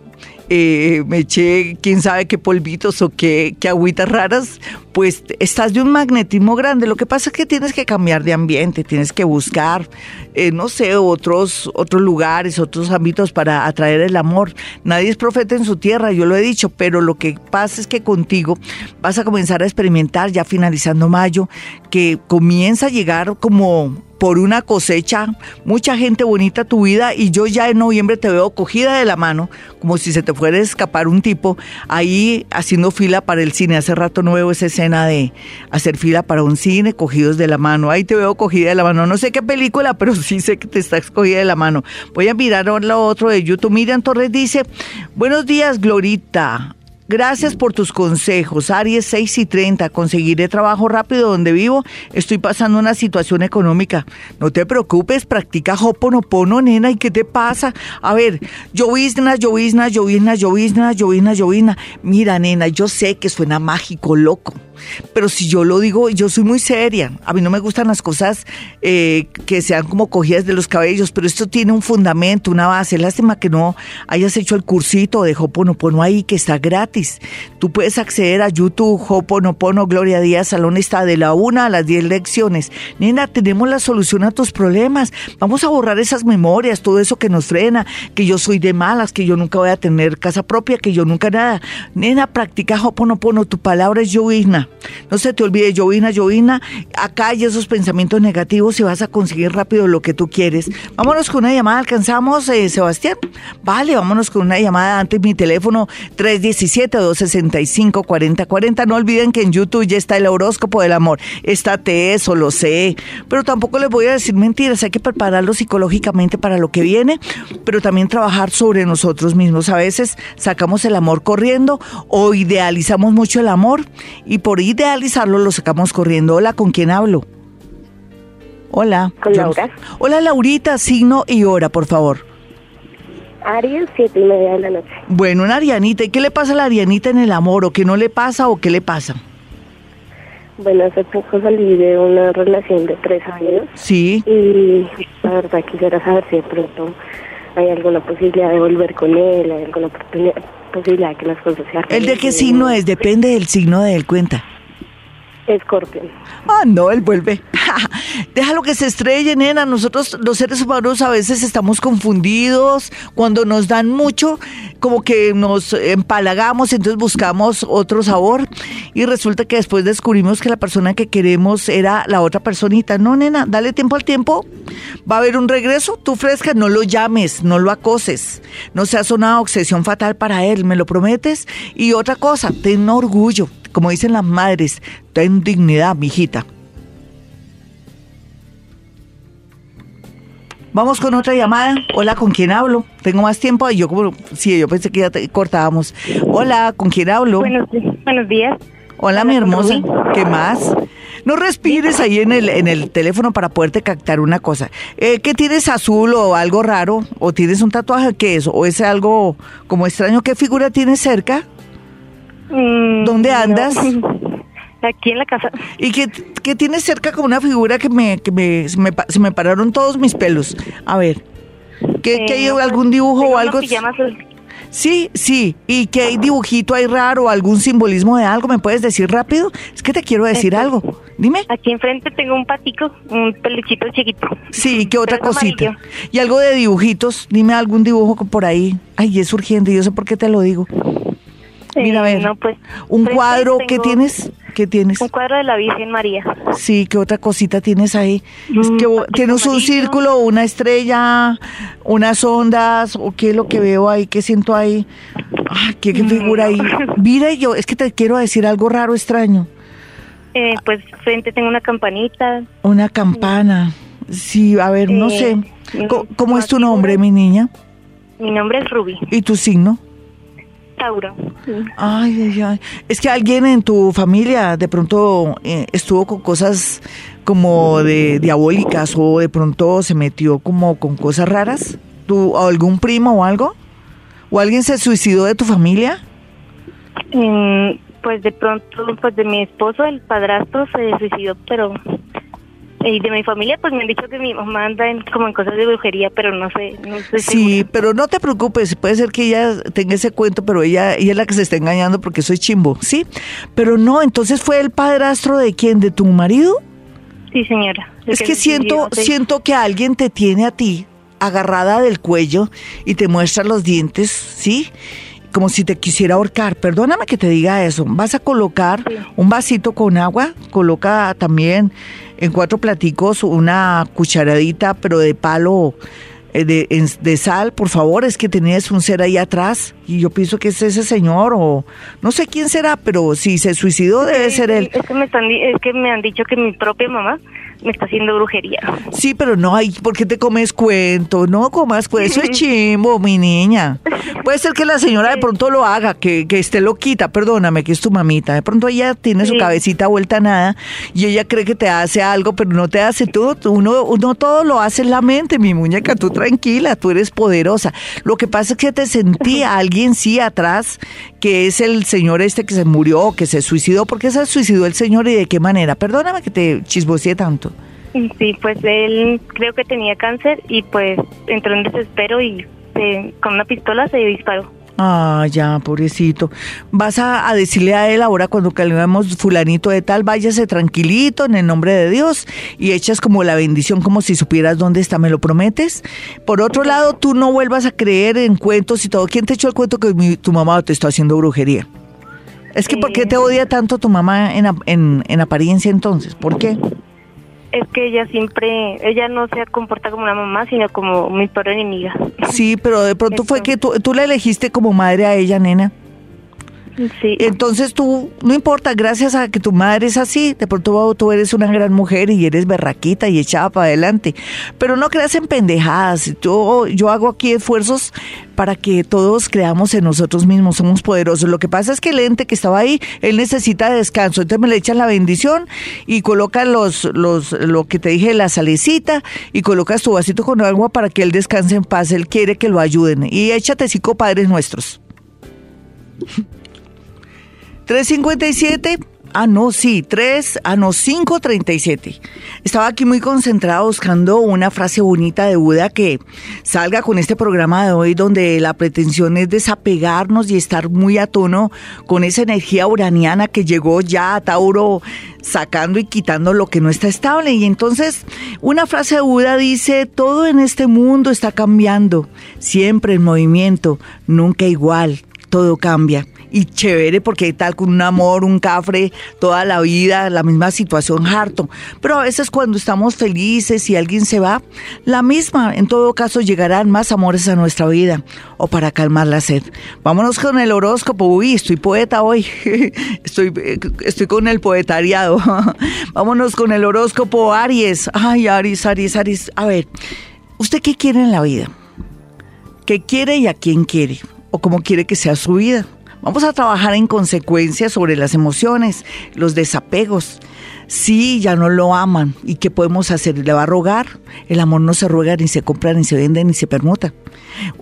eh, me eché quién sabe qué polvitos o qué, qué agüitas raras, pues estás de un magnetismo grande. Lo que pasa es que tienes que cambiar de ambiente, tienes que buscar, eh, no sé, otros, otros lugares, otros ámbitos para atraer el amor. Nadie es profeta en su tierra, yo lo he dicho, pero lo que pasa es que contigo vas a comenzar a experimentar ya finalizando mayo, que comienza a llegar como por una cosecha, mucha gente bonita tu vida y yo ya en noviembre te veo cogida de la mano, como si se te fuera a escapar un tipo ahí haciendo fila para el cine. Hace rato no veo esa escena de hacer fila para un cine, cogidos de la mano. Ahí te veo cogida de la mano. No sé qué película, pero sí sé que te estás cogida de la mano. Voy a mirar ahora otro de YouTube. Miriam Torres dice, buenos días, Glorita. Gracias por tus consejos. Aries 6 y 30. Conseguiré trabajo rápido donde vivo. Estoy pasando una situación económica. No te preocupes, practica Hoponopono, nena. ¿Y qué te pasa? A ver, llovizna, llovizna, llovizna, llovizna, llovizna, llovizna. Mira, nena, yo sé que suena mágico, loco. Pero si yo lo digo, yo soy muy seria. A mí no me gustan las cosas eh, que sean como cogidas de los cabellos, pero esto tiene un fundamento, una base. Lástima que no hayas hecho el cursito de Hoponopono ahí, que está gratis. Tú puedes acceder a YouTube, Hoponopono, Gloria Díaz, Salón está de la una a las 10 lecciones. Nena, tenemos la solución a tus problemas. Vamos a borrar esas memorias, todo eso que nos frena, que yo soy de malas, que yo nunca voy a tener casa propia, que yo nunca nada. Nena, practica Hoponopono, tu palabra es No se te olvide, llovina, llovina, acá hay esos pensamientos negativos y vas a conseguir rápido lo que tú quieres. Vámonos con una llamada, alcanzamos, eh, Sebastián. Vale, vámonos con una llamada antes mi teléfono 317-265-4040. No olviden que en YouTube ya está el horóscopo del amor. Está eso, lo sé, pero tampoco les voy a decir mentiras. Hay que prepararlo psicológicamente para lo que viene, pero también trabajar sobre nosotros mismos. A veces sacamos el amor corriendo o idealizamos mucho el amor y por idealizarlo lo sacamos corriendo. Hola, ¿con quién hablo? Hola. Con Laura. Hola, Laurita, signo y hora, por favor. Aries, siete y media de la noche. Bueno, una Arianita. ¿Y qué le pasa a la Arianita en el amor? ¿O qué no le pasa o qué le pasa? Bueno, hace poco salí de una relación de tres años. Sí. Y la verdad quisiera saber si de pronto hay alguna posibilidad de volver con él, hay alguna oportunidad, posibilidad de que las cosas se arreglen. ¿El de qué signo es? Depende del signo de él, cuenta. Escorpión. Ah, no, él vuelve. Déjalo que se estrelle, nena. Nosotros, los seres humanos, a veces estamos confundidos. Cuando nos dan mucho, como que nos empalagamos, entonces buscamos otro sabor. Y resulta que después descubrimos que la persona que queremos era la otra personita. No, nena, dale tiempo al tiempo. Va a haber un regreso. Tú fresca, no lo llames, no lo acoses. No seas una obsesión fatal para él, ¿me lo prometes? Y otra cosa, ten orgullo como dicen las madres, ten dignidad, mijita. Vamos con otra llamada. Hola, ¿con quién hablo? Tengo más tiempo. Yo como, sí, yo pensé que ya te cortábamos. Hola, ¿con quién hablo? Buenos, buenos días. Hola, mi hermosa. ¿Qué más? No respires ahí en el, en el teléfono para poderte captar una cosa. Eh, ¿Qué tienes azul o algo raro? ¿O tienes un tatuaje? ¿Qué es? ¿O es algo como extraño? ¿Qué figura tienes cerca? Mm, ¿Dónde no. Aquí en la casa. ¿Y qué, qué tienes cerca como una figura que me, que me, se me, pa- se me pararon todos mis pelos? A ver. ¿Qué, qué hay Eh, no, algún pues, dibujo o algo? Sí, sí. ¿Y qué hay dibujito ahí raro? ¿Algún simbolismo de algo? ¿Me puedes decir rápido? Es que te quiero decir Este- algo. Dime. Aquí enfrente tengo un patico, un peluchito chiquito. Sí, ¿qué otra Pero cosita? amarillo. Y algo de dibujitos. Dime algún dibujo por ahí. Ay, es urgente. Yo sé por qué te lo digo. Mira, a Eh, ver. no, pues, Un cuadro. ¿Qué tengo tienes? ¿Qué tienes? Un cuadro de la Virgen María. Sí, ¿qué otra cosita tienes ahí? Es Mm, que vo- papel tienes un amarillo. círculo, una estrella, unas ondas, o qué es lo que veo ahí, qué siento ahí. Ay, qué, qué Mm, figura ahí. Mira, yo, es que te quiero decir algo raro, extraño. Eh, pues frente tengo una campanita. Una campana. Sí, a ver, no Eh, sé. mm, Co- ¿Cómo es tu nombre, mi niña? Mi nombre es Ruby. ¿Y tu signo? Tauro. Ay, ay, ay. Es que alguien en tu familia de pronto eh, estuvo con cosas como de diabólicas o de pronto se metió como con cosas raras. ¿Tú, algún primo o algo? ¿O alguien se suicidó de tu familia? Mm, pues de pronto, pues de mi esposo, el padrastro, se suicidó, pero... Y de mi familia, pues me han dicho que mi mamá anda en, como en cosas de brujería, pero no sé, no estoy Sí, segura. pero no te preocupes, puede ser que ella tenga ese cuento, pero ella, ella es la que se está engañando porque soy chimbo, ¿sí? Pero no, entonces fue el padrastro de quién, de tu marido? Sí, señora. Es que siento, sí. siento que alguien te tiene a ti agarrada del cuello y te muestra los dientes, ¿sí? Como si te quisiera ahorcar. Perdóname que te diga eso. Vas a colocar Sí. un vasito con agua, coloca también en cuatro platicos una cucharadita, pero de palo eh, de, de sal, por favor. Es que tenías un ser ahí atrás y yo pienso que es ese señor o no sé quién será, pero si se suicidó debe Sí, ser él. Es que, me están, di- es que me han dicho que mi propia mamá me está haciendo brujería. Sí, pero no, ay, ¿por qué te comes cuento? No comas pues eso es chimbo, mi niña. Puede ser que la señora de pronto lo haga, que, que esté loquita, perdóname, que es tu mamita. De pronto ella tiene su Sí. cabecita vuelta a nada y ella cree que te hace algo, pero no te hace todo. Uno, uno todo lo hace en la mente, mi muñeca, tú tranquila, tú eres poderosa. Lo que pasa es que te sentía alguien sí atrás, que es el señor este que se murió, que se suicidó. ¿Por qué se suicidó el señor y de qué manera? Perdóname que te chismoseé tanto. Sí, pues él creo que tenía cáncer y pues entró en desespero y eh, con una pistola se disparó. Ah, ya, pobrecito. Vas a, a decirle a él ahora cuando calmamos fulanito de tal, váyase tranquilito en el nombre de Dios y echas como la bendición como si supieras dónde está, ¿me lo prometes? Por otro lado, tú no vuelvas a creer en cuentos y todo. ¿Quién te echó el cuento que mi- tu mamá te está haciendo brujería? Es que ¿por qué te odia tanto tu mamá en, en, en apariencia entonces? ¿Por qué? Es que ella siempre, ella no se comporta como una mamá, sino como mi peor enemiga. Sí, pero de pronto fue que tú, tú la elegiste como madre a ella, nena. Entonces tú, no importa, gracias a que tu madre es así, de pronto tú eres una gran mujer y eres berraquita y echada para adelante. Pero no creas en pendejadas. Yo, yo hago aquí esfuerzos para que todos creamos en nosotros mismos, somos poderosos. Lo que pasa es que el ente que estaba ahí, él necesita descanso. Entonces me le echan la bendición y colocan los, los, lo que te dije, la salecita y colocas tu vasito con agua para que él descanse en paz. Él quiere que lo ayuden. Y échate cinco padres nuestros. 357. Ah, no, sí, 3, ah, no, 537. Estaba aquí muy concentrada buscando una frase bonita de Buda que salga con este programa de hoy, donde la pretensión es desapegarnos y estar muy a tono con esa energía uraniana que llegó ya a Tauro, sacando y quitando lo que no está estable. Y entonces, una frase de Buda dice: Todo en este mundo está cambiando, siempre en movimiento, nunca igual, todo cambia y chévere porque tal con un amor, un cafre, toda la vida, la misma situación harto. Pero a veces cuando estamos felices y alguien se va, la misma, en todo caso llegarán más amores a nuestra vida o para calmar la sed. Vámonos con el horóscopo. Uy, estoy poeta hoy. Estoy, estoy con el poetariado. Vámonos con el horóscopo Aries. Ay, Aries, Aries, Aries. A ver, ¿usted qué quiere en la vida? ¿Qué quiere y a quién quiere? ¿O cómo quiere que sea su vida? Vamos a trabajar en consecuencia sobre las emociones, los desapegos. sí, ya no lo aman. ¿Y qué podemos hacer? ¿Le va a rogar? El amor no se ruega, ni se compra, ni se vende, ni se permuta.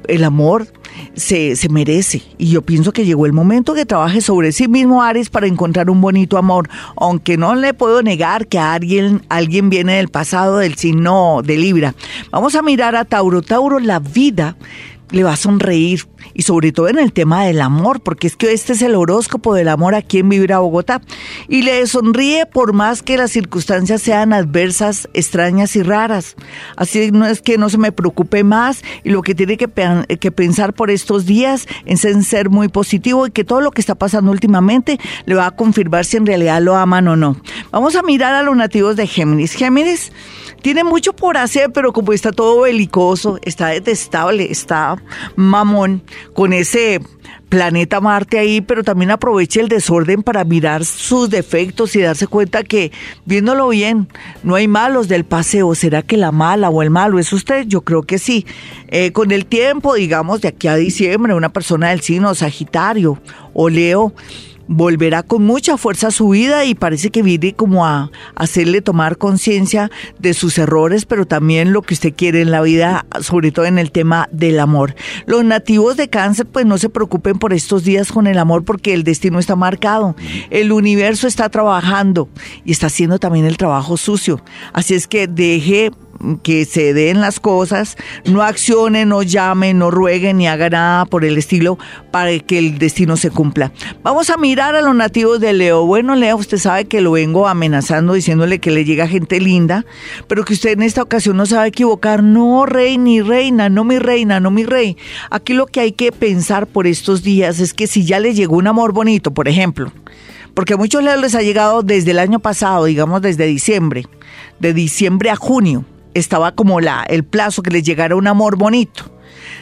El amor se, se, merece. Y yo pienso que llegó el momento que trabaje sobre sí mismo Ares para encontrar un bonito amor. Aunque no le puedo negar que alguien, alguien viene del pasado del signo de Libra. Vamos a mirar a Tauro. Tauro, la vida le va a sonreír y sobre todo en el tema del amor, porque es que este es el horóscopo del amor aquí en Vibra Bogotá y le sonríe por más que las circunstancias sean adversas, extrañas y raras. Así no es que no se me preocupe más y lo que tiene que, pensar por estos días es en ser muy positivo y que todo lo que está pasando últimamente le va a confirmar si en realidad lo aman o no. Vamos a mirar a los nativos de Géminis. Géminis tiene mucho por hacer, pero como está todo belicoso, está detestable, está mamón, con ese planeta Marte ahí, pero también aproveche el desorden para mirar sus defectos y darse cuenta que, viéndolo bien, no hay malos del paseo. ¿Será que la mala o el malo es usted? Yo creo que sí. Eh, con el tiempo, digamos, de aquí a diciembre, una persona del signo Sagitario o Leo, volverá con mucha fuerza a su vida y parece que viene como a hacerle tomar conciencia de sus errores, pero también lo que usted quiere en la vida, sobre todo en el tema del amor. Los nativos de cáncer, pues no se preocupen por estos días con el amor porque el destino está marcado. El universo está trabajando y está haciendo también el trabajo sucio. Así es que deje que se den las cosas, no accionen, no llamen, no rueguen ni hagan nada por el estilo para que el destino se cumpla. Vamos a mirar a los nativos de Leo. Bueno, Leo, usted sabe que lo vengo amenazando diciéndole que le llega gente linda, pero que usted en esta ocasión no sabe equivocar. No, rey ni reina, no mi reina, no mi rey. Aquí lo que hay que pensar por estos días es que si ya le llegó un amor bonito, por ejemplo, porque a muchos Leos les ha llegado desde el año pasado, digamos desde diciembre, de diciembre a junio estaba como la, el plazo que les llegara un amor bonito.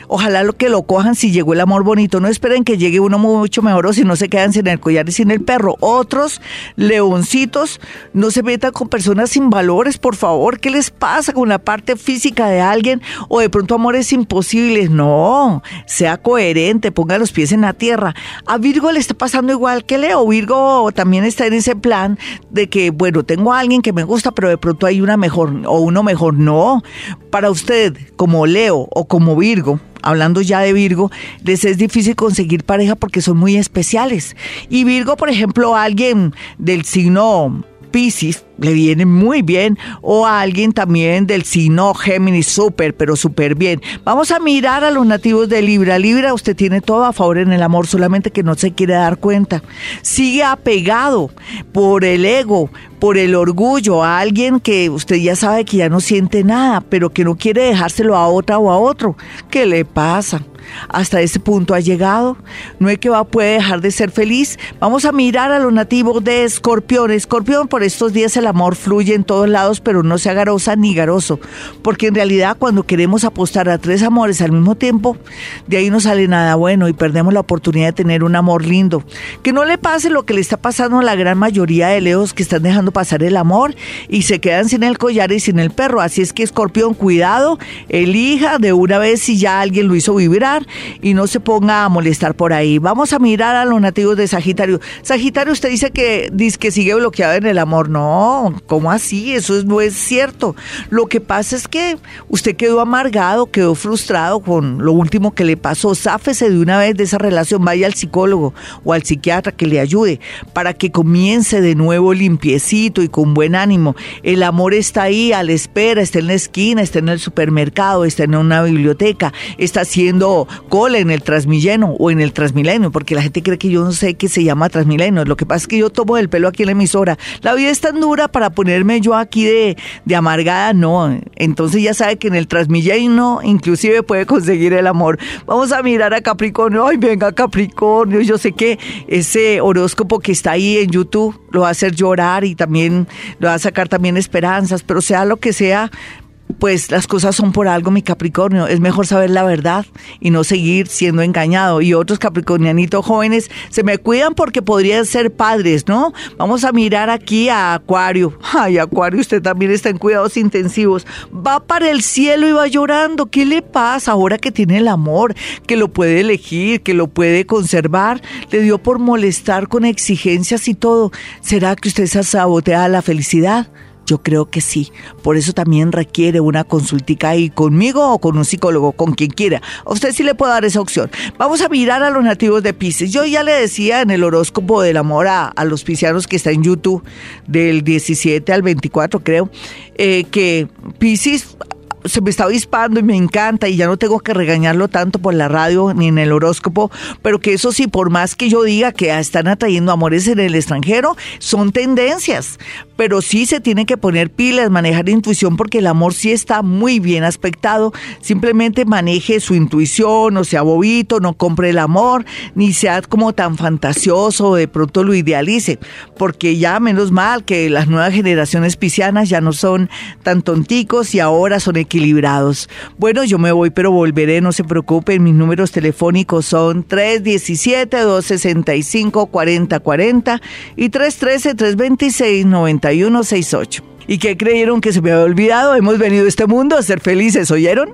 Ojalá lo que lo cojan si llegó el amor bonito. No esperen que llegue uno mucho mejor o si no se quedan sin el collar y sin el perro. Otros leoncitos no se metan con personas sin valores, por favor. ¿Qué les pasa con la parte física de alguien? O de pronto amores imposibles. No, sea coherente, ponga los pies en la tierra. A Virgo le está pasando igual que Leo. Virgo también está en ese plan de que, bueno, tengo a alguien que me gusta, pero de pronto hay una mejor o uno mejor. No, para usted, como Leo o como Virgo, hablando ya de Virgo, les es difícil conseguir pareja porque son muy especiales. Y Virgo, por ejemplo, alguien del signo Pisces le viene muy bien o a alguien también del signo Géminis súper, pero súper bien. Vamos a mirar a los nativos de Libra. Libra, usted tiene todo a favor en el amor, solamente que no se quiere dar cuenta. Sigue apegado por el ego, por el orgullo a alguien que usted ya sabe que ya no siente nada, pero que no quiere dejárselo a otra o a otro. ¿Qué le pasa? hasta ese punto ha llegado. No es que va, puede dejar de ser feliz. Vamos a mirar a los nativos de Escorpión. Escorpión, por estos días el amor fluye en todos lados, pero no sea garosa ni garoso. Porque en realidad cuando queremos apostar a tres amores al mismo tiempo, de ahí no sale nada bueno y perdemos la oportunidad de tener un amor lindo. Que no le pase lo que le está pasando a la gran mayoría de leos que están dejando pasar el amor y se quedan sin el collar y sin el perro. Así es que Escorpión, cuidado, elija de una vez si ya alguien lo hizo vibrar y no se ponga a molestar por ahí. Vamos a mirar a los nativos de Sagitario. Sagitario, usted dice que, dice que sigue bloqueado en el amor. No, ¿cómo así? Eso no es cierto. Lo que pasa es que usted quedó amargado, quedó frustrado con lo último que le pasó. Záfese de una vez de esa relación, vaya al psicólogo o al psiquiatra que le ayude para que comience de nuevo limpiecito y con buen ánimo. El amor está ahí a la espera, está en la esquina, está en el supermercado, está en una biblioteca, está haciendo cola en el Transmilleno o en el Transmilenio, porque la gente cree que yo no sé qué se llama Transmilenio. Lo que pasa es que yo tomo el pelo aquí en la emisora. La vida es tan dura para ponerme yo aquí de, de amargada, no. Entonces ya sabe que en el Transmilenio inclusive puede conseguir el amor. Vamos a mirar a Capricornio. Ay, venga Capricornio, yo sé que ese horóscopo que está ahí en YouTube lo va a hacer llorar y también lo va a sacar también esperanzas, pero sea lo que sea, pues las cosas son por algo, mi Capricornio. Es mejor saber la verdad y no seguir siendo engañado. Y otros capricornianitos jóvenes se me cuidan porque podrían ser padres, ¿no? Vamos a mirar aquí a Acuario. Ay, Acuario, usted también está en cuidados intensivos. Va para el cielo y va llorando. ¿Qué le pasa ahora que tiene el amor, que lo puede elegir, que lo puede conservar? Le dio por molestar con exigencias y todo. ¿Será que usted se sabotea la felicidad? Yo creo que sí. Por eso también requiere una consultica ahí conmigo o con un psicólogo, con quien quiera. A usted sí le puedo dar esa opción. Vamos a mirar a los nativos de Pisces. Yo ya le decía en el horóscopo del amor a, los piscianos que está en YouTube del 17 al 24, creo, eh, que Pisces se me está avispando y me encanta y ya no tengo que regañarlo tanto por la radio ni en el horóscopo, pero que eso sí, por más que yo diga que están atrayendo amores en el extranjero, son tendencias, pero sí se tiene que poner pilas, manejar intuición porque el amor sí está muy bien aspectado, simplemente maneje su intuición, no sea bobito, no compre el amor, ni sea como tan fantasioso, de pronto lo idealice, porque ya menos mal que las nuevas generaciones piscianas ya no son tan tonticos y ahora son equilibrados. Bueno, yo me voy, pero volveré, no se preocupen, mis números telefónicos son 317-265-4040 y 313-326-9168. ¿Y qué creyeron que se me había olvidado? Hemos venido a este mundo a ser felices, ¿oyeron?